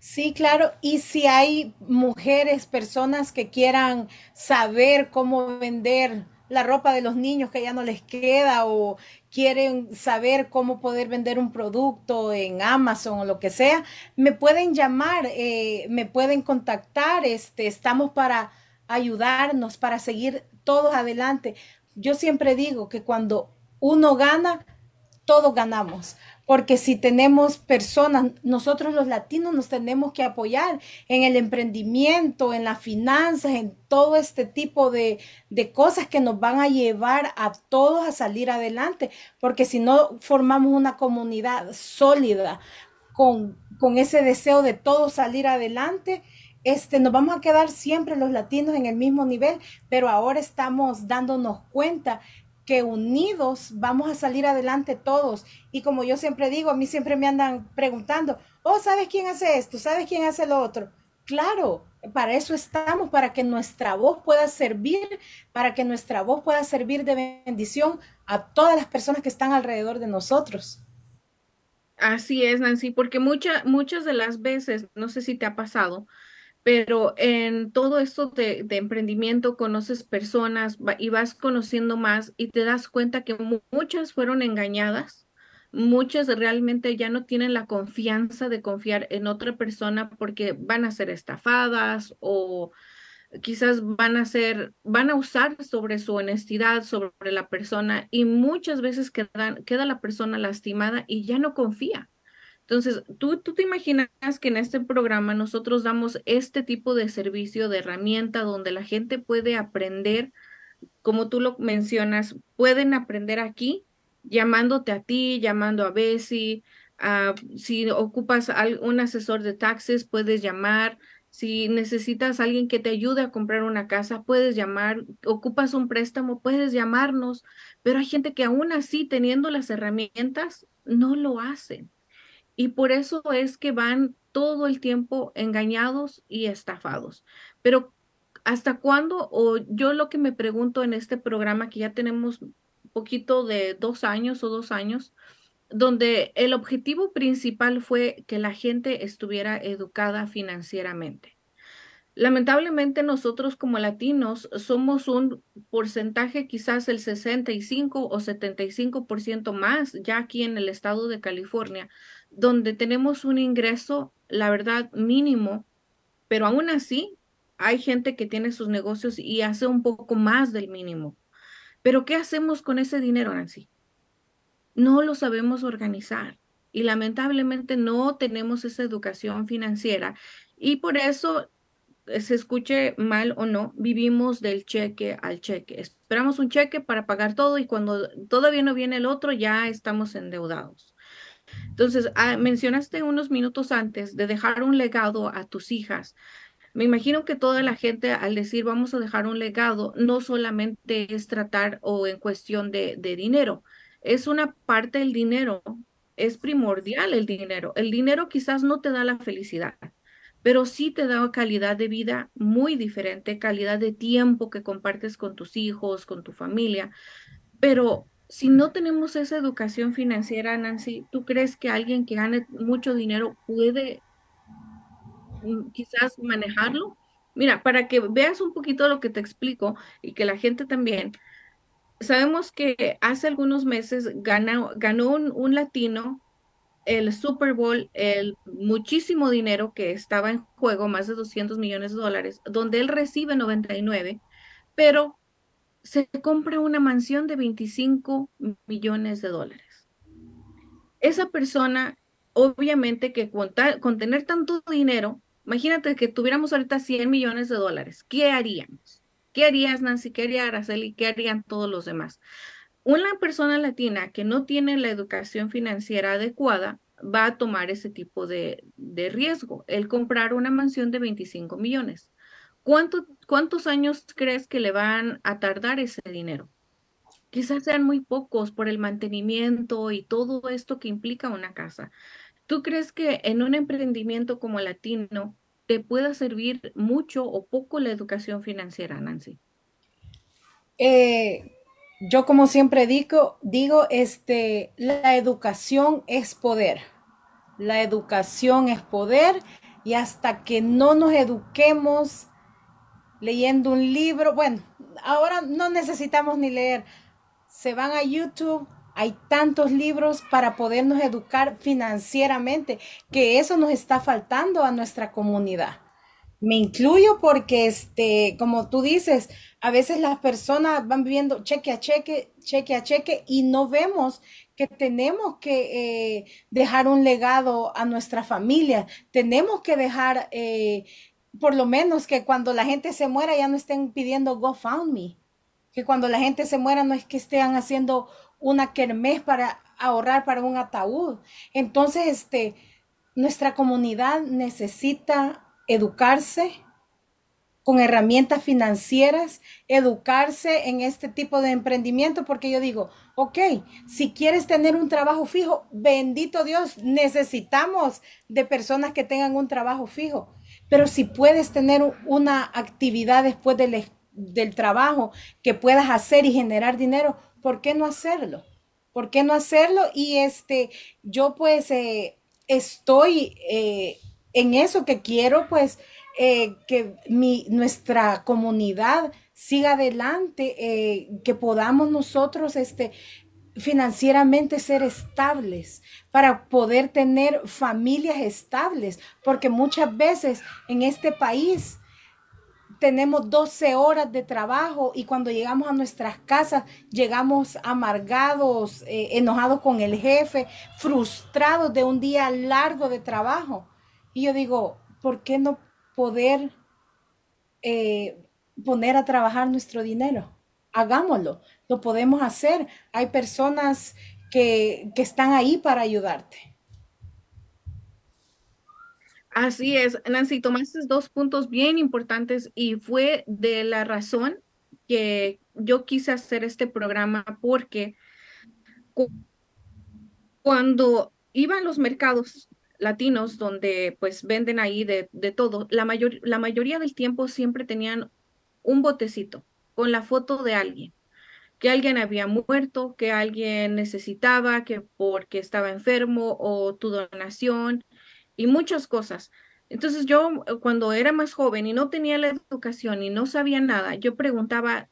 Sí, claro. Y si hay mujeres, personas que quieran saber cómo vender la ropa de los niños que ya no les queda o quieren saber cómo poder vender un producto en Amazon o lo que sea, me pueden llamar, eh, me pueden contactar. Este, estamos para ayudarnos, para seguir todos adelante yo siempre digo que cuando uno gana, todos ganamos. Porque si tenemos personas, nosotros los latinos nos tenemos que apoyar en el emprendimiento, en las finanzas, en todo este tipo de, de, cosas que nos van a llevar a todos a salir adelante. Porque si no formamos una comunidad sólida con, con ese deseo de todos salir adelante, este, nos vamos a quedar siempre los latinos en el mismo nivel, pero ahora estamos dándonos cuenta que unidos vamos a salir adelante todos. Y como yo siempre digo, a mí siempre me andan preguntando, oh, ¿sabes quién hace esto? ¿Sabes quién hace lo otro? Claro, para eso estamos, para que nuestra voz pueda servir, para que nuestra voz pueda servir de bendición a todas las personas que están alrededor de nosotros. Así es, Nancy, porque muchas muchas de las veces, no sé si te ha pasado, pero en todo esto de, de emprendimiento conoces personas y vas conociendo más y te das cuenta que muchas fueron engañadas, muchas realmente ya no tienen la confianza de confiar en otra persona porque van a ser estafadas o quizás van a ser, van a usar sobre su honestidad, sobre la persona y muchas veces quedan, queda la persona lastimada y ya no confía. Entonces, ¿tú, tú te imaginas que en este programa nosotros damos este tipo de servicio, de herramienta donde la gente puede aprender, como tú lo mencionas, pueden aprender aquí llamándote a ti, llamando a Bessie, si ocupas un asesor de taxes, puedes llamar, si necesitas alguien que te ayude a comprar una casa, puedes llamar, ocupas un préstamo, puedes llamarnos, pero hay gente que aún así, teniendo las herramientas, no lo hacen. Y por eso es que van todo el tiempo engañados y estafados. Pero ¿hasta cuándo? O yo lo que me pregunto en este programa, que ya tenemos poquito de dos años o dos años, donde el objetivo principal fue que la gente estuviera educada financieramente. Lamentablemente nosotros como latinos somos un porcentaje, quizás el 65 o 75% más, ya aquí en el estado de California, donde tenemos un ingreso, la verdad, mínimo, pero aún así hay gente que tiene sus negocios y hace un poco más del mínimo. Pero ¿qué hacemos con ese dinero, Nancy? no lo sabemos organizar y lamentablemente no tenemos esa educación financiera y por eso eh, se escuche mal o no, vivimos del cheque al cheque. Esperamos un cheque para pagar todo y cuando todavía no viene el otro ya estamos endeudados. Entonces, ah, mencionaste unos minutos antes de dejar un legado a tus hijas. Me imagino que toda la gente al decir vamos a dejar un legado no solamente es tratar o en cuestión de, de dinero, es una parte del dinero, es primordial el dinero. El dinero quizás no te da la felicidad, pero sí te da calidad de vida muy diferente, calidad de tiempo que compartes con tus hijos, con tu familia. Pero si no tenemos esa educación financiera, Nancy, ¿tú crees que alguien que gane mucho dinero puede mm, quizás manejarlo? Mira, para que veas un poquito lo que te explico y que la gente también, sabemos que hace algunos meses ganó, ganó un, latino el Super Bowl, el muchísimo dinero que estaba en juego, más de 200 millones de dólares, donde él recibe 99, pero se compra una mansión de 25 millones de dólares. Esa persona, obviamente que con, con tener tanto dinero, imagínate que tuviéramos ahorita 100 millones de dólares, ¿qué haríamos? ¿Qué harías, Nancy? ¿Qué haría Araceli? ¿Qué harían todos los demás? Una persona latina que no tiene la educación financiera adecuada va a tomar ese tipo de, riesgo, el comprar una mansión de 25 millones. ¿Cuántos años crees que le van a tardar ese dinero? Quizás sean muy pocos por el mantenimiento y todo esto que implica una casa. ¿Tú crees que en un emprendimiento como latino te pueda servir mucho o poco la educación financiera, Nancy? Eh, yo como siempre digo, digo, este, la educación es poder. La educación es poder y hasta que no nos eduquemos leyendo un libro, bueno, ahora no necesitamos ni leer. Se van a YouTube, hay tantos libros para podernos educar financieramente, que eso nos está faltando a nuestra comunidad. Me incluyo porque, este, como tú dices, a veces las personas van viviendo cheque a cheque, cheque a cheque y no vemos que tenemos que eh, dejar un legado a nuestra familia. Tenemos que dejar, eh, por lo menos, que cuando la gente se muera ya no estén pidiendo GoFundMe. Que cuando la gente se muera no es que estén haciendo una kermés para ahorrar para un ataúd. Entonces, este, nuestra comunidad necesita educarse, con herramientas financieras, educarse en este tipo de emprendimiento, porque yo digo, ok, si quieres tener un trabajo fijo, bendito Dios, necesitamos de personas que tengan un trabajo fijo, pero si puedes tener una actividad después del, del trabajo que puedas hacer y generar dinero, ¿por qué no hacerlo? ¿Por qué no hacerlo? Y este, yo pues eh, estoy eh, en eso que quiero, pues eh, que mi, nuestra comunidad siga adelante, que podamos nosotros este, financieramente ser estables, para poder tener familias estables, porque muchas veces en este país tenemos 12 horas de trabajo y cuando llegamos a nuestras casas llegamos amargados, eh, enojados con el jefe, frustrados de un día largo de trabajo. Y yo digo, ¿por qué no poder eh, poner a trabajar nuestro dinero. Hagámoslo, lo podemos hacer. Hay personas que, que están ahí para ayudarte. Así es, Nancy, tomaste dos puntos bien importantes y fue de la razón que yo quise hacer este programa porque cuando iba a los mercados latinos donde pues venden ahí de, todo, la, mayor, la mayoría del tiempo siempre tenían un botecito con la foto de alguien, que alguien había muerto, que alguien necesitaba, que porque estaba enfermo o tu donación y muchas cosas. Entonces yo cuando era más joven y no tenía la educación y no sabía nada, yo preguntaba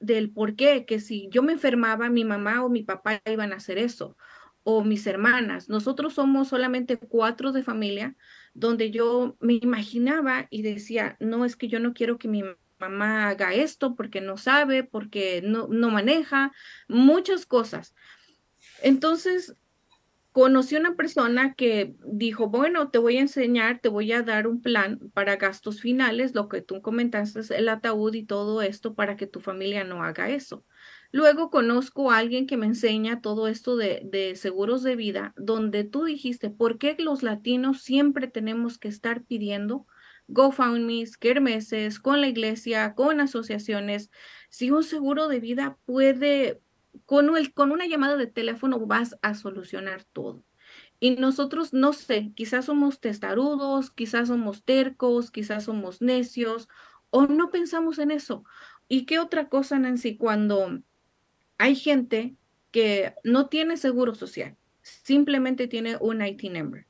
del por qué, que si yo me enfermaba, mi mamá o mi papá iban a hacer eso o mis hermanas. Nosotros somos solamente cuatro de familia, donde yo me imaginaba y decía, no, es que yo no quiero que mi mamá haga esto porque no sabe, porque no, no maneja, muchas cosas. Entonces, conocí una persona que dijo, bueno, te voy a enseñar, te voy a dar un plan para gastos finales, lo que tú comentaste, el ataúd y todo esto, para que tu familia no haga eso. Luego conozco a alguien que me enseña todo esto de, seguros de vida, donde tú dijiste, ¿por qué los latinos siempre tenemos que estar pidiendo GoFundMes, kermeses, con la iglesia, con asociaciones? Si un seguro de vida puede, con, el, con una llamada de teléfono vas a solucionar todo. Y nosotros, no sé, quizás somos testarudos, quizás somos tercos, quizás somos necios, o no pensamos en eso. ¿Y qué otra cosa, Nancy, cuando hay gente que no tiene seguro social, simplemente tiene un IT number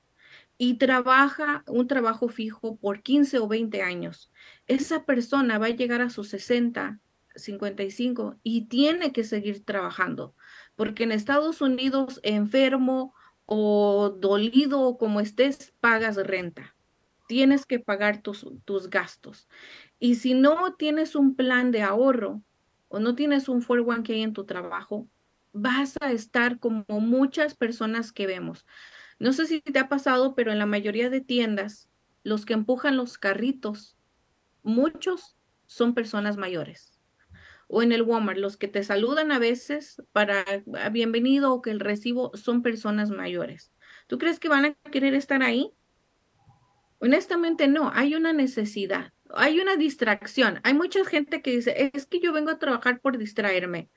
y trabaja un trabajo fijo por 15 o 20 años. Esa persona va a llegar a sus 60, 55 y tiene que seguir trabajando, porque en Estados Unidos, enfermo o dolido como estés, pagas renta. Tienes que pagar tus, tus gastos. Y si no tienes un plan de ahorro, o no tienes un 401k en tu trabajo, vas a estar como muchas personas que vemos. No sé si te ha pasado, pero en la mayoría de tiendas, los que empujan los carritos, muchos son personas mayores. O en el Walmart, los que te saludan a veces para ah, bienvenido o que el recibo son personas mayores. ¿Tú crees que van a querer estar ahí? Honestamente no, hay una necesidad hay una distracción. Hay mucha gente que dice, es que yo vengo a trabajar por distraerme.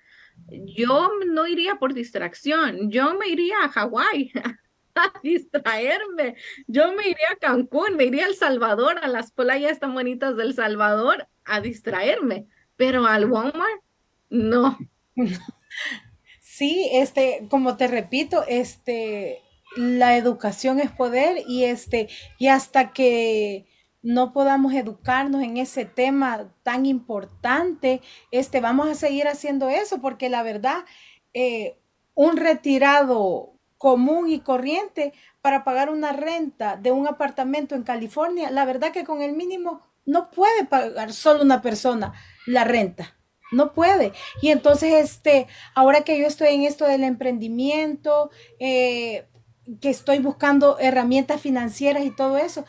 Yo no iría por distracción, yo me iría a Hawái a distraerme. Yo me iría a Cancún, me iría a El Salvador, a las playas tan bonitas del Salvador, a distraerme. Pero al Walmart, no. Sí, este, como te repito, este, la educación es poder y este, y hasta que no podamos educarnos en ese tema tan importante, este, vamos a seguir haciendo eso, porque la verdad, eh, un retirado común y corriente para pagar una renta de un apartamento en California, la verdad que con el mínimo no puede pagar solo una persona la renta. No puede. Y entonces, este, ahora que yo estoy en esto del emprendimiento, eh, que estoy buscando herramientas financieras y todo eso,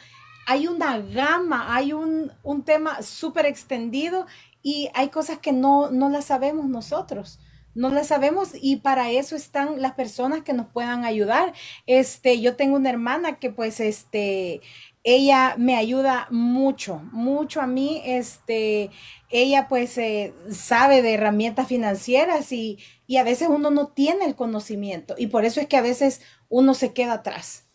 hay una gama, hay un, tema súper extendido y hay cosas que no, no las sabemos nosotros. No las sabemos y para eso están las personas que nos puedan ayudar. Este, yo tengo una hermana que pues este, ella me ayuda mucho, mucho a mí. Este, ella pues eh, sabe de herramientas financieras y, y a veces uno no tiene el conocimiento y por eso es que a veces uno se queda atrás.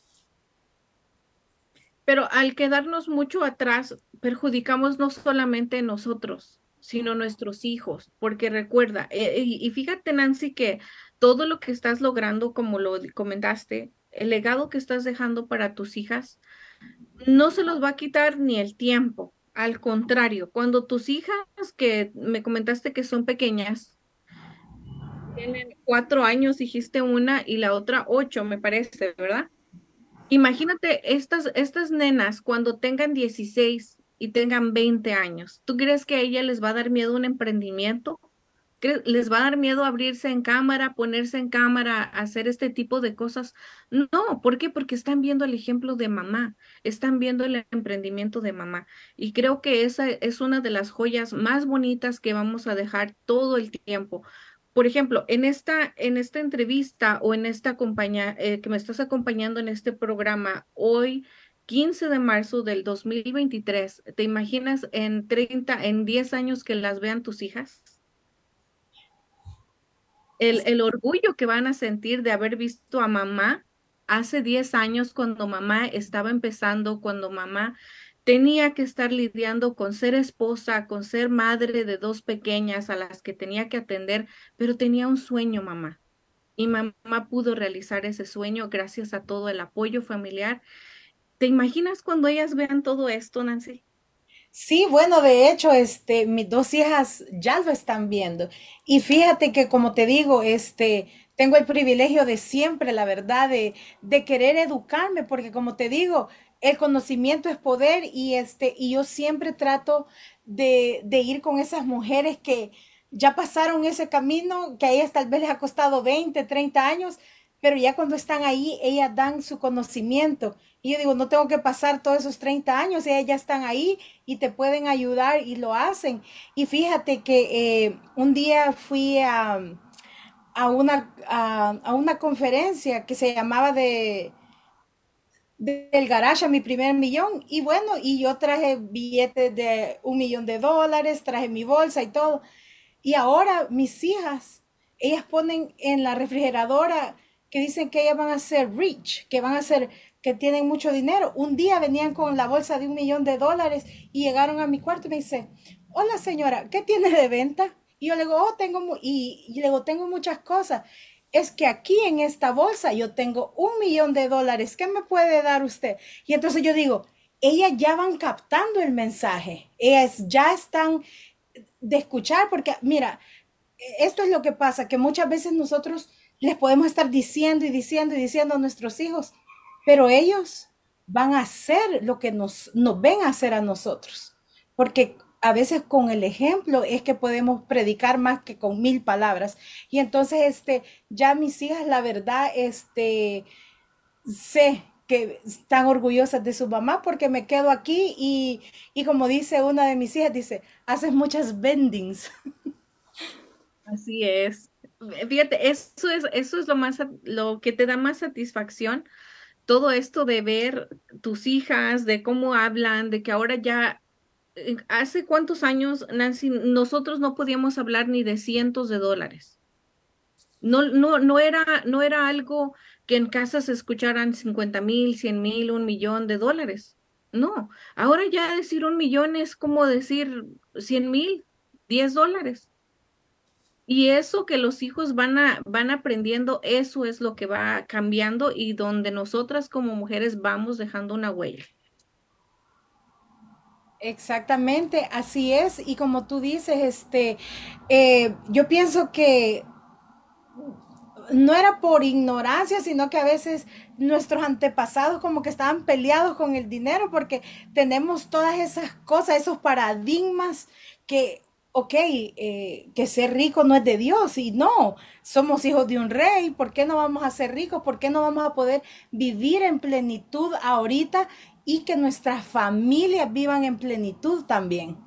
Pero al quedarnos mucho atrás, perjudicamos no solamente nosotros, sino nuestros hijos, porque recuerda, eh, y, fíjate Nancy que todo lo que estás logrando, como lo comentaste, el legado que estás dejando para tus hijas, no se los va a quitar ni el tiempo. Al contrario, cuando tus hijas, que me comentaste que son pequeñas, tienen cuatro años, dijiste una y la otra ocho, me parece, ¿verdad? Imagínate estas, estas nenas cuando tengan 16 y tengan 20 años. ¿Tú crees que a ella les va a dar miedo un emprendimiento? ¿Les va a dar miedo abrirse en cámara, ponerse en cámara, hacer este tipo de cosas? No, ¿por qué? Porque están viendo el ejemplo de mamá, están viendo el emprendimiento de mamá. Y creo que esa es una de las joyas más bonitas que vamos a dejar todo el tiempo por ejemplo, en esta, en esta entrevista o en esta compañía eh, que me estás acompañando en este programa hoy, 15 de marzo del 2023, ¿te imaginas en 30, en 10 años que las vean tus hijas? El, el orgullo que van a sentir de haber visto a mamá hace 10 años cuando mamá estaba empezando, cuando mamá tenía que estar lidiando con ser esposa, con ser madre de dos pequeñas a las que tenía que atender, pero tenía un sueño, mamá. Y mamá pudo realizar ese sueño gracias a todo el apoyo familiar. ¿Te imaginas cuando ellas vean todo esto, Nancy? Sí, bueno, de hecho, este, mis dos hijas ya lo están viendo. Y fíjate que, como te digo, este, tengo el privilegio de siempre, la verdad, de, de querer educarme, porque como te digo, el conocimiento es poder y, este, y yo siempre trato de, ir con esas mujeres que ya pasaron ese camino, que a ellas tal vez les ha costado 20, 30 años, pero ya cuando están ahí, ellas dan su conocimiento. Y yo digo, no tengo que pasar todos esos 30 años, ellas ya están ahí y te pueden ayudar y lo hacen. Y fíjate que eh, un día fui a, a, una, a una conferencia que se llamaba de del garage a mi primer millón. Y bueno, y yo traje billetes de un millón de dólares, traje mi bolsa y todo. Y ahora mis hijas, ellas ponen en la refrigeradora que dicen que ellas van a ser rich, que van a ser, que tienen mucho dinero. Un día venían con la bolsa de un millón de dólares y llegaron a mi cuarto y me dice, hola señora, ¿qué tiene de venta? Y yo le digo, oh, tengo, y, y le tengo muchas cosas es que aquí en esta bolsa yo tengo un millón de dólares, ¿qué me puede dar usted? Y entonces yo digo, ellas ya van captando el mensaje, ellas ya están de escuchar, porque mira, esto es lo que pasa, que muchas veces nosotros les podemos estar diciendo y diciendo y diciendo a nuestros hijos, pero ellos van a hacer lo que nos, nos ven hacer a nosotros, porque a veces con el ejemplo es que podemos predicar más que con mil palabras. Y entonces, este, ya mis hijas, la verdad, este, sé que están orgullosas de su mamá porque me quedo aquí y, y como dice una de mis hijas, dice, haces muchas bendings. Así es. Fíjate, eso es, eso es lo más, lo que te da más satisfacción. Todo esto de ver tus hijas, de cómo hablan, de que ahora ya hace cuántos años, Nancy, nosotros no podíamos hablar ni de cientos de dólares. No, no, no, era, no era algo que en casa se escucharan 50 mil, 100 mil, un millón de dólares. No, ahora ya decir un millón es como decir 100 mil, 10 dólares. Y eso que los hijos van, a, van aprendiendo, eso es lo que va cambiando y donde nosotras como mujeres vamos dejando una huella. Exactamente, así es. Y como tú dices, este, eh, yo pienso que no era por ignorancia, sino que a veces nuestros antepasados como que estaban peleados con el dinero porque tenemos todas esas cosas, esos paradigmas que, ok, eh, que ser rico no es de Dios y no, somos hijos de un rey, ¿por qué no vamos a ser ricos? ¿Por qué no vamos a poder vivir en plenitud ahorita y que nuestras familias vivan en plenitud también.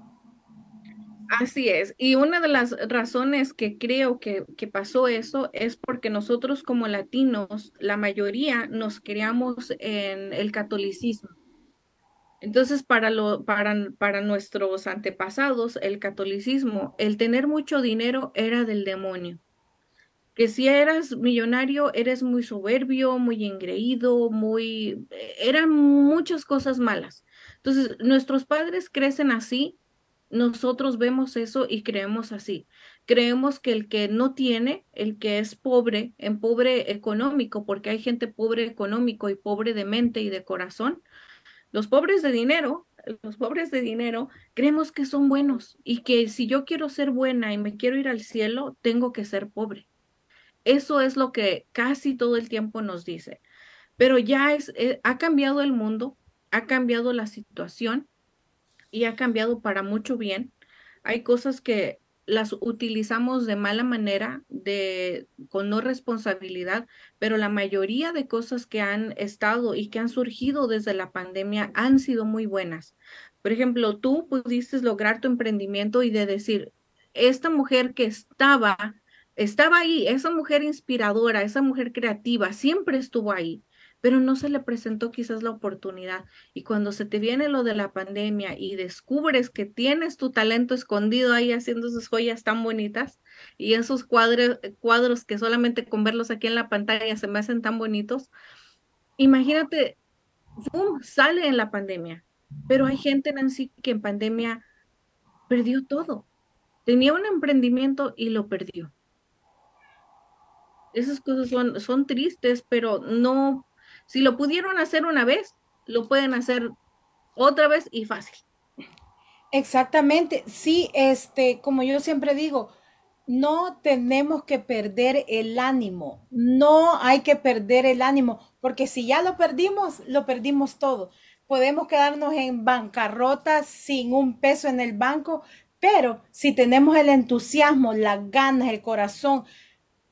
Así es. Y una de las razones que creo que, pasó eso es porque nosotros como latinos, la mayoría nos criamos en el catolicismo. Entonces, para, lo, para, para nuestros antepasados, el catolicismo, el tener mucho dinero era del demonio. Que si eras millonario, eres muy soberbio, muy engreído, muy... eran muchas cosas malas. Entonces, nuestros padres crecen así, nosotros vemos eso y creemos así. Creemos que el que no tiene, el que es pobre, en pobre económico, porque hay gente pobre económico y pobre de mente y de corazón, los pobres de dinero, los pobres de dinero, creemos que son buenos y que si yo quiero ser buena y me quiero ir al cielo, tengo que ser pobre. Eso es lo que casi todo el tiempo nos dice. Pero ya es, eh, ha cambiado el mundo, ha cambiado la situación y ha cambiado para mucho bien. Hay cosas que las utilizamos de mala manera, de, con no responsabilidad, pero la mayoría de cosas que han estado y que han surgido desde la pandemia han sido muy buenas. Por ejemplo, tú pudiste lograr tu emprendimiento y de decir, esta mujer que estaba, estaba ahí, esa mujer inspiradora, esa mujer creativa, siempre estuvo ahí pero no se le presentó quizás la oportunidad. Y cuando se te viene lo de la pandemia y descubres que tienes tu talento escondido ahí haciendo esas joyas tan bonitas y esos cuadros, cuadros que solamente con verlos aquí en la pantalla se me hacen tan bonitos, imagínate, ¡pum! sale en la pandemia. Pero hay gente, Nancy, que en pandemia perdió todo. Tenía un emprendimiento y lo perdió. Esas cosas son, son tristes, pero no si lo pudieron hacer una vez, lo pueden hacer otra vez y fácil. Exactamente, sí, este, como yo siempre digo, no tenemos que perder el ánimo, no hay que perder el ánimo, porque si ya lo perdimos, lo perdimos todo. Podemos quedarnos en bancarrota sin un peso en el banco, pero si tenemos el entusiasmo, las ganas, el corazón,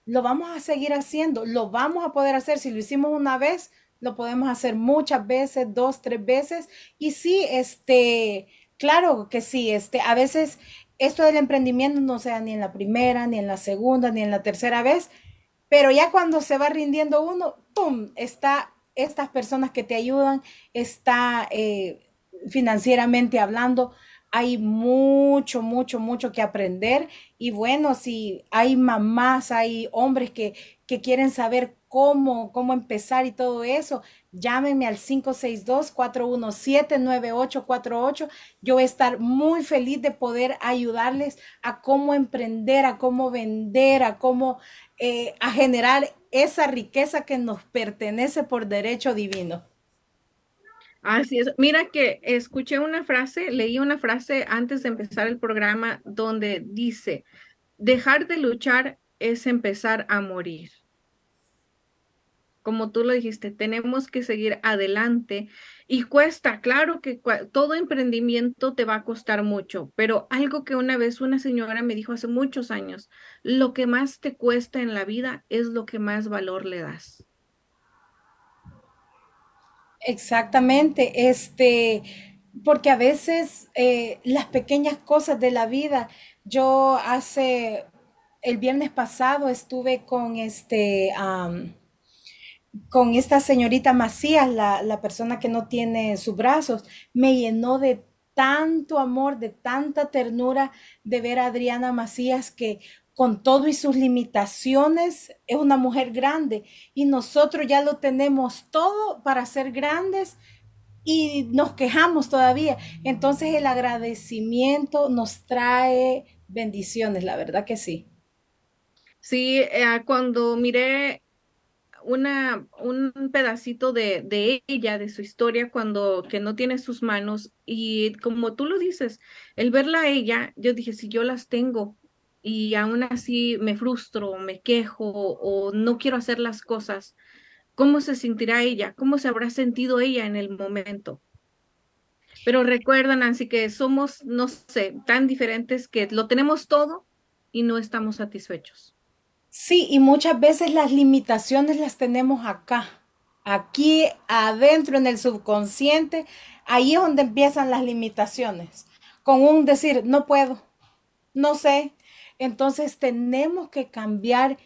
lo vamos a seguir haciendo, lo vamos a poder hacer. Si lo hicimos una vez, lo podemos hacer muchas veces, dos, tres veces. Y sí, este, claro que sí, este, a veces esto del emprendimiento no sea ni en la primera, ni en la segunda, ni en la tercera vez, pero ya cuando se va rindiendo uno, ¡pum! Está estas personas que te ayudan, está eh, financieramente hablando, hay mucho, mucho, mucho que aprender. Y bueno, si hay mamás, hay hombres que, que quieren saber cómo, cómo empezar y todo eso, llámenme al 562-417-9848. Yo voy a estar muy feliz de poder ayudarles a cómo emprender, a cómo vender, a cómo eh, a generar esa riqueza que nos pertenece por derecho divino. Así es. Mira que escuché una frase, leí una frase antes de empezar el programa donde dice, dejar de luchar es empezar a morir como tú lo dijiste, tenemos que seguir adelante y cuesta, claro que todo emprendimiento te va a costar mucho, pero algo que una vez una señora me dijo hace muchos años, lo que más te cuesta en la vida es lo que más valor le das. Exactamente, este, porque a veces eh, las pequeñas cosas de la vida, yo hace, el viernes pasado estuve con este con esta señorita Macías, la, la persona que no tiene sus brazos, me llenó de tanto amor, de tanta ternura de ver a Adriana Macías que con todo y sus limitaciones es una mujer grande y nosotros ya lo tenemos todo para ser grandes y nos quejamos todavía. Entonces el agradecimiento nos trae bendiciones, la verdad que sí. Sí, eh, cuando miré una, un pedacito de, de, ella, de su historia, cuando que no tiene sus manos. Y como tú lo dices, el verla a ella, yo dije, si yo las tengo y aún así me frustro, me quejo o no quiero hacer las cosas, ¿cómo se sentirá ella? ¿Cómo se habrá sentido ella en el momento? Pero recuerdan, así que somos, no sé, tan diferentes que lo tenemos todo y no estamos satisfechos. Sí, y muchas veces las limitaciones las tenemos acá, aquí adentro en el subconsciente, ahí es donde empiezan las limitaciones, con un decir, no puedo, no sé. Entonces tenemos que cambiar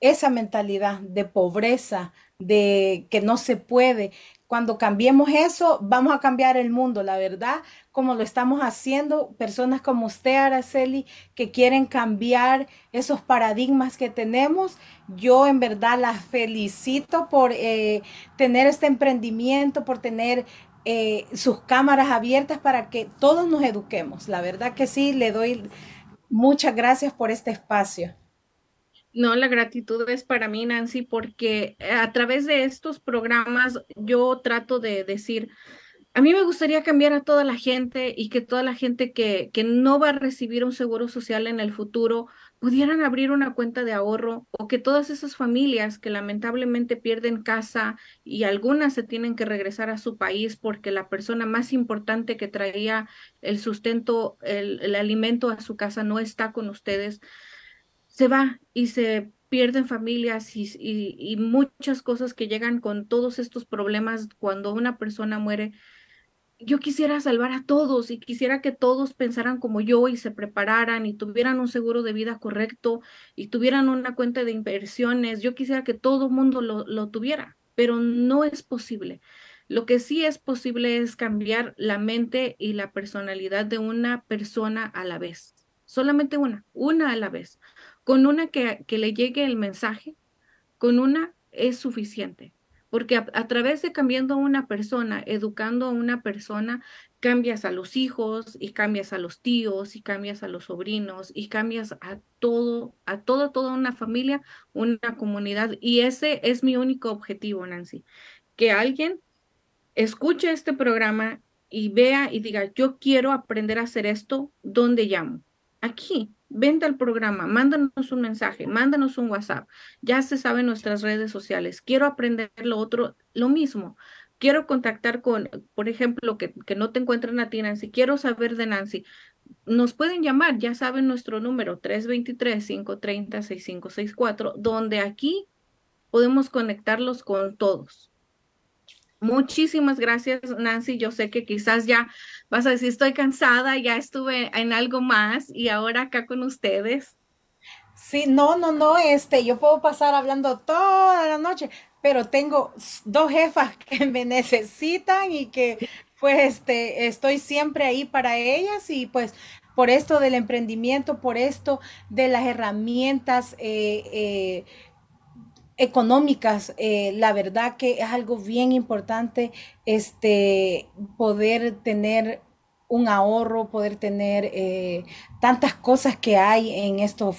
esa mentalidad de pobreza, de que no se puede. Cuando cambiemos eso, vamos a cambiar el mundo, la verdad, como lo estamos haciendo, personas como usted, Araceli, que quieren cambiar esos paradigmas que tenemos. Yo en verdad las felicito por eh, tener este emprendimiento, por tener eh, sus cámaras abiertas para que todos nos eduquemos. La verdad que sí, le doy muchas gracias por este espacio. No, la gratitud es para mí, Nancy, porque eh, a través de estos programas yo trato de decir, a mí me gustaría cambiar a toda la gente y que toda la gente que, que no va a recibir un seguro social en el futuro pudieran abrir una cuenta de ahorro o que todas esas familias que lamentablemente pierden casa y algunas se tienen que regresar a su país porque la persona más importante que traía el sustento, el, el alimento a su casa no está con ustedes se va y se pierden familias y, muchas cosas que llegan con todos estos problemas cuando una persona muere. Yo quisiera salvar a todos y quisiera que todos pensaran como yo y se prepararan y tuvieran un seguro de vida correcto y tuvieran una cuenta de inversiones. Yo quisiera que todo mundo lo, lo tuviera, pero no es posible. Lo que sí es posible es cambiar la mente y la personalidad de una persona a la vez. Solamente una, una a la vez con una que, le llegue el mensaje, con una es suficiente. Porque a, través de cambiando a una persona, educando a una persona, cambias a los hijos y cambias a los tíos y cambias a los sobrinos y cambias a todo, a toda, toda una familia, una comunidad. Y ese es mi único objetivo, Nancy. Que alguien escuche este programa y vea y diga, yo quiero aprender a hacer esto, ¿dónde llamo? Aquí, vente al programa, mándanos un mensaje, mándanos un WhatsApp. Ya se sabe en nuestras redes sociales. Quiero aprender lo otro, lo mismo. Quiero contactar con, por ejemplo, que, que no te encuentren a ti, Nancy. Quiero saber de Nancy. Nos pueden llamar, ya saben nuestro número 323-530-6564, donde aquí podemos conectarlos con todos. Muchísimas gracias, Nancy. Yo sé que quizás ya vas a decir, estoy cansada, ya estuve en algo más y ahora acá con ustedes. Sí, no, no, no, este, yo puedo pasar hablando toda la noche, pero tengo dos jefas que me necesitan y que pues este, estoy siempre ahí para ellas y pues por esto del emprendimiento, por esto de las herramientas eh, eh, económicas, eh, la verdad que es algo bien importante este, poder tener un ahorro, poder tener eh, tantas cosas que hay en esto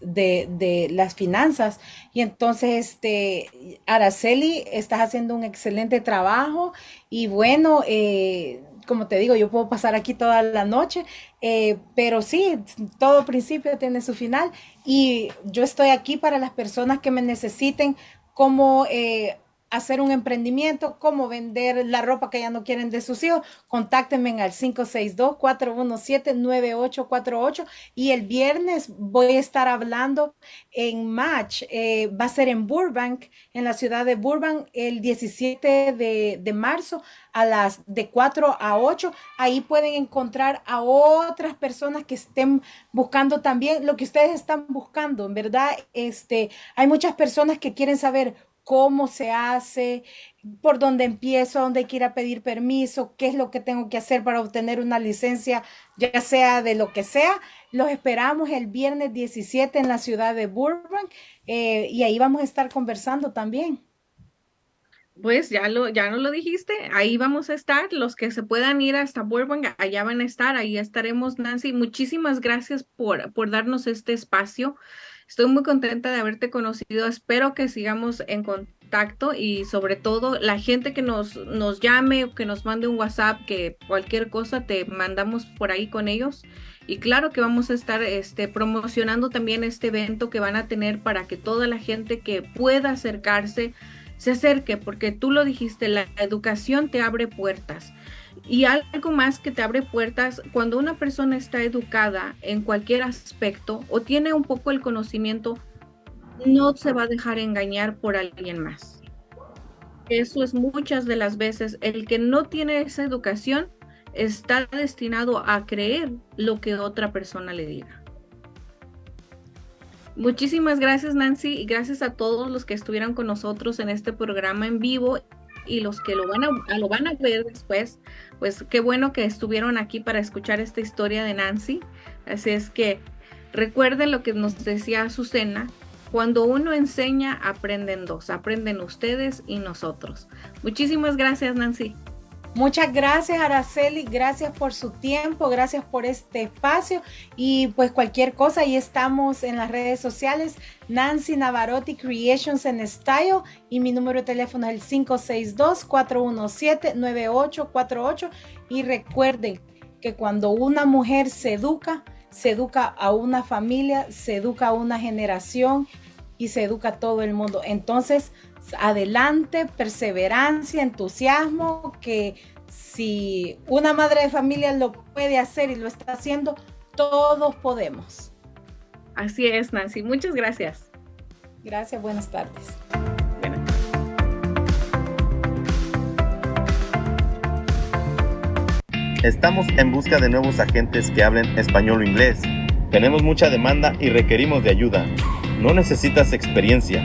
de, de, las finanzas. Y entonces, este, Araceli, estás haciendo un excelente trabajo y bueno, eh, como te digo, yo puedo pasar aquí toda la noche, eh, pero sí, todo principio tiene su final y yo estoy aquí para las personas que me necesiten como eh, hacer un emprendimiento, cómo vender la ropa que ya no quieren de sus hijos, contáctenme al 562-417-9848 y el viernes voy a estar hablando en Match, eh, va a ser en Burbank, en la ciudad de Burbank, el 17 de, de marzo a las de 4 a 8. Ahí pueden encontrar a otras personas que estén buscando también lo que ustedes están buscando. En verdad, este, hay muchas personas que quieren saber cómo se hace, por dónde empiezo, dónde quiera pedir permiso, qué es lo que tengo que hacer para obtener una licencia, ya sea de lo que sea. Los esperamos el viernes 17 en la ciudad de Burbank eh, y ahí vamos a estar conversando también. Pues ya lo, ya no lo dijiste, ahí vamos a estar, los que se puedan ir hasta Burbank, allá van a estar, ahí estaremos, Nancy. Muchísimas gracias por, por darnos este espacio. Estoy muy contenta de haberte conocido. Espero que sigamos en contacto y sobre todo la gente que nos, nos llame o que nos mande un WhatsApp, que cualquier cosa te mandamos por ahí con ellos. Y claro que vamos a estar este, promocionando también este evento que van a tener para que toda la gente que pueda acercarse se acerque, porque tú lo dijiste, la educación te abre puertas. Y algo más que te abre puertas cuando una persona está educada en cualquier aspecto o tiene un poco el conocimiento, no se va a dejar engañar por alguien más. Eso es muchas de las veces el que no tiene esa educación está destinado a creer lo que otra persona le diga. Muchísimas gracias Nancy y gracias a todos los que estuvieron con nosotros en este programa en vivo y los que lo van a, lo van a ver después, pues qué bueno que estuvieron aquí para escuchar esta historia de Nancy. Así es que recuerden lo que nos decía Azucena, cuando uno enseña, aprenden dos, aprenden ustedes y nosotros. Muchísimas gracias, Nancy. Muchas gracias, Araceli. Gracias por su tiempo, gracias por este espacio. Y pues cualquier cosa, ahí estamos en las redes sociales. Nancy Navarotti Creations en Style. Y mi número de teléfono es el 562-417-9848. Y recuerden que cuando una mujer se educa, se educa a una familia, se educa a una generación y se educa a todo el mundo. Entonces, adelante, perseverancia, entusiasmo, que si una madre de familia lo puede hacer y lo está haciendo, todos podemos. Así es, Nancy. Muchas gracias. Gracias, buenas tardes. Estamos en busca de nuevos agentes que hablen español o inglés. Tenemos mucha demanda y requerimos de ayuda. No necesitas experiencia.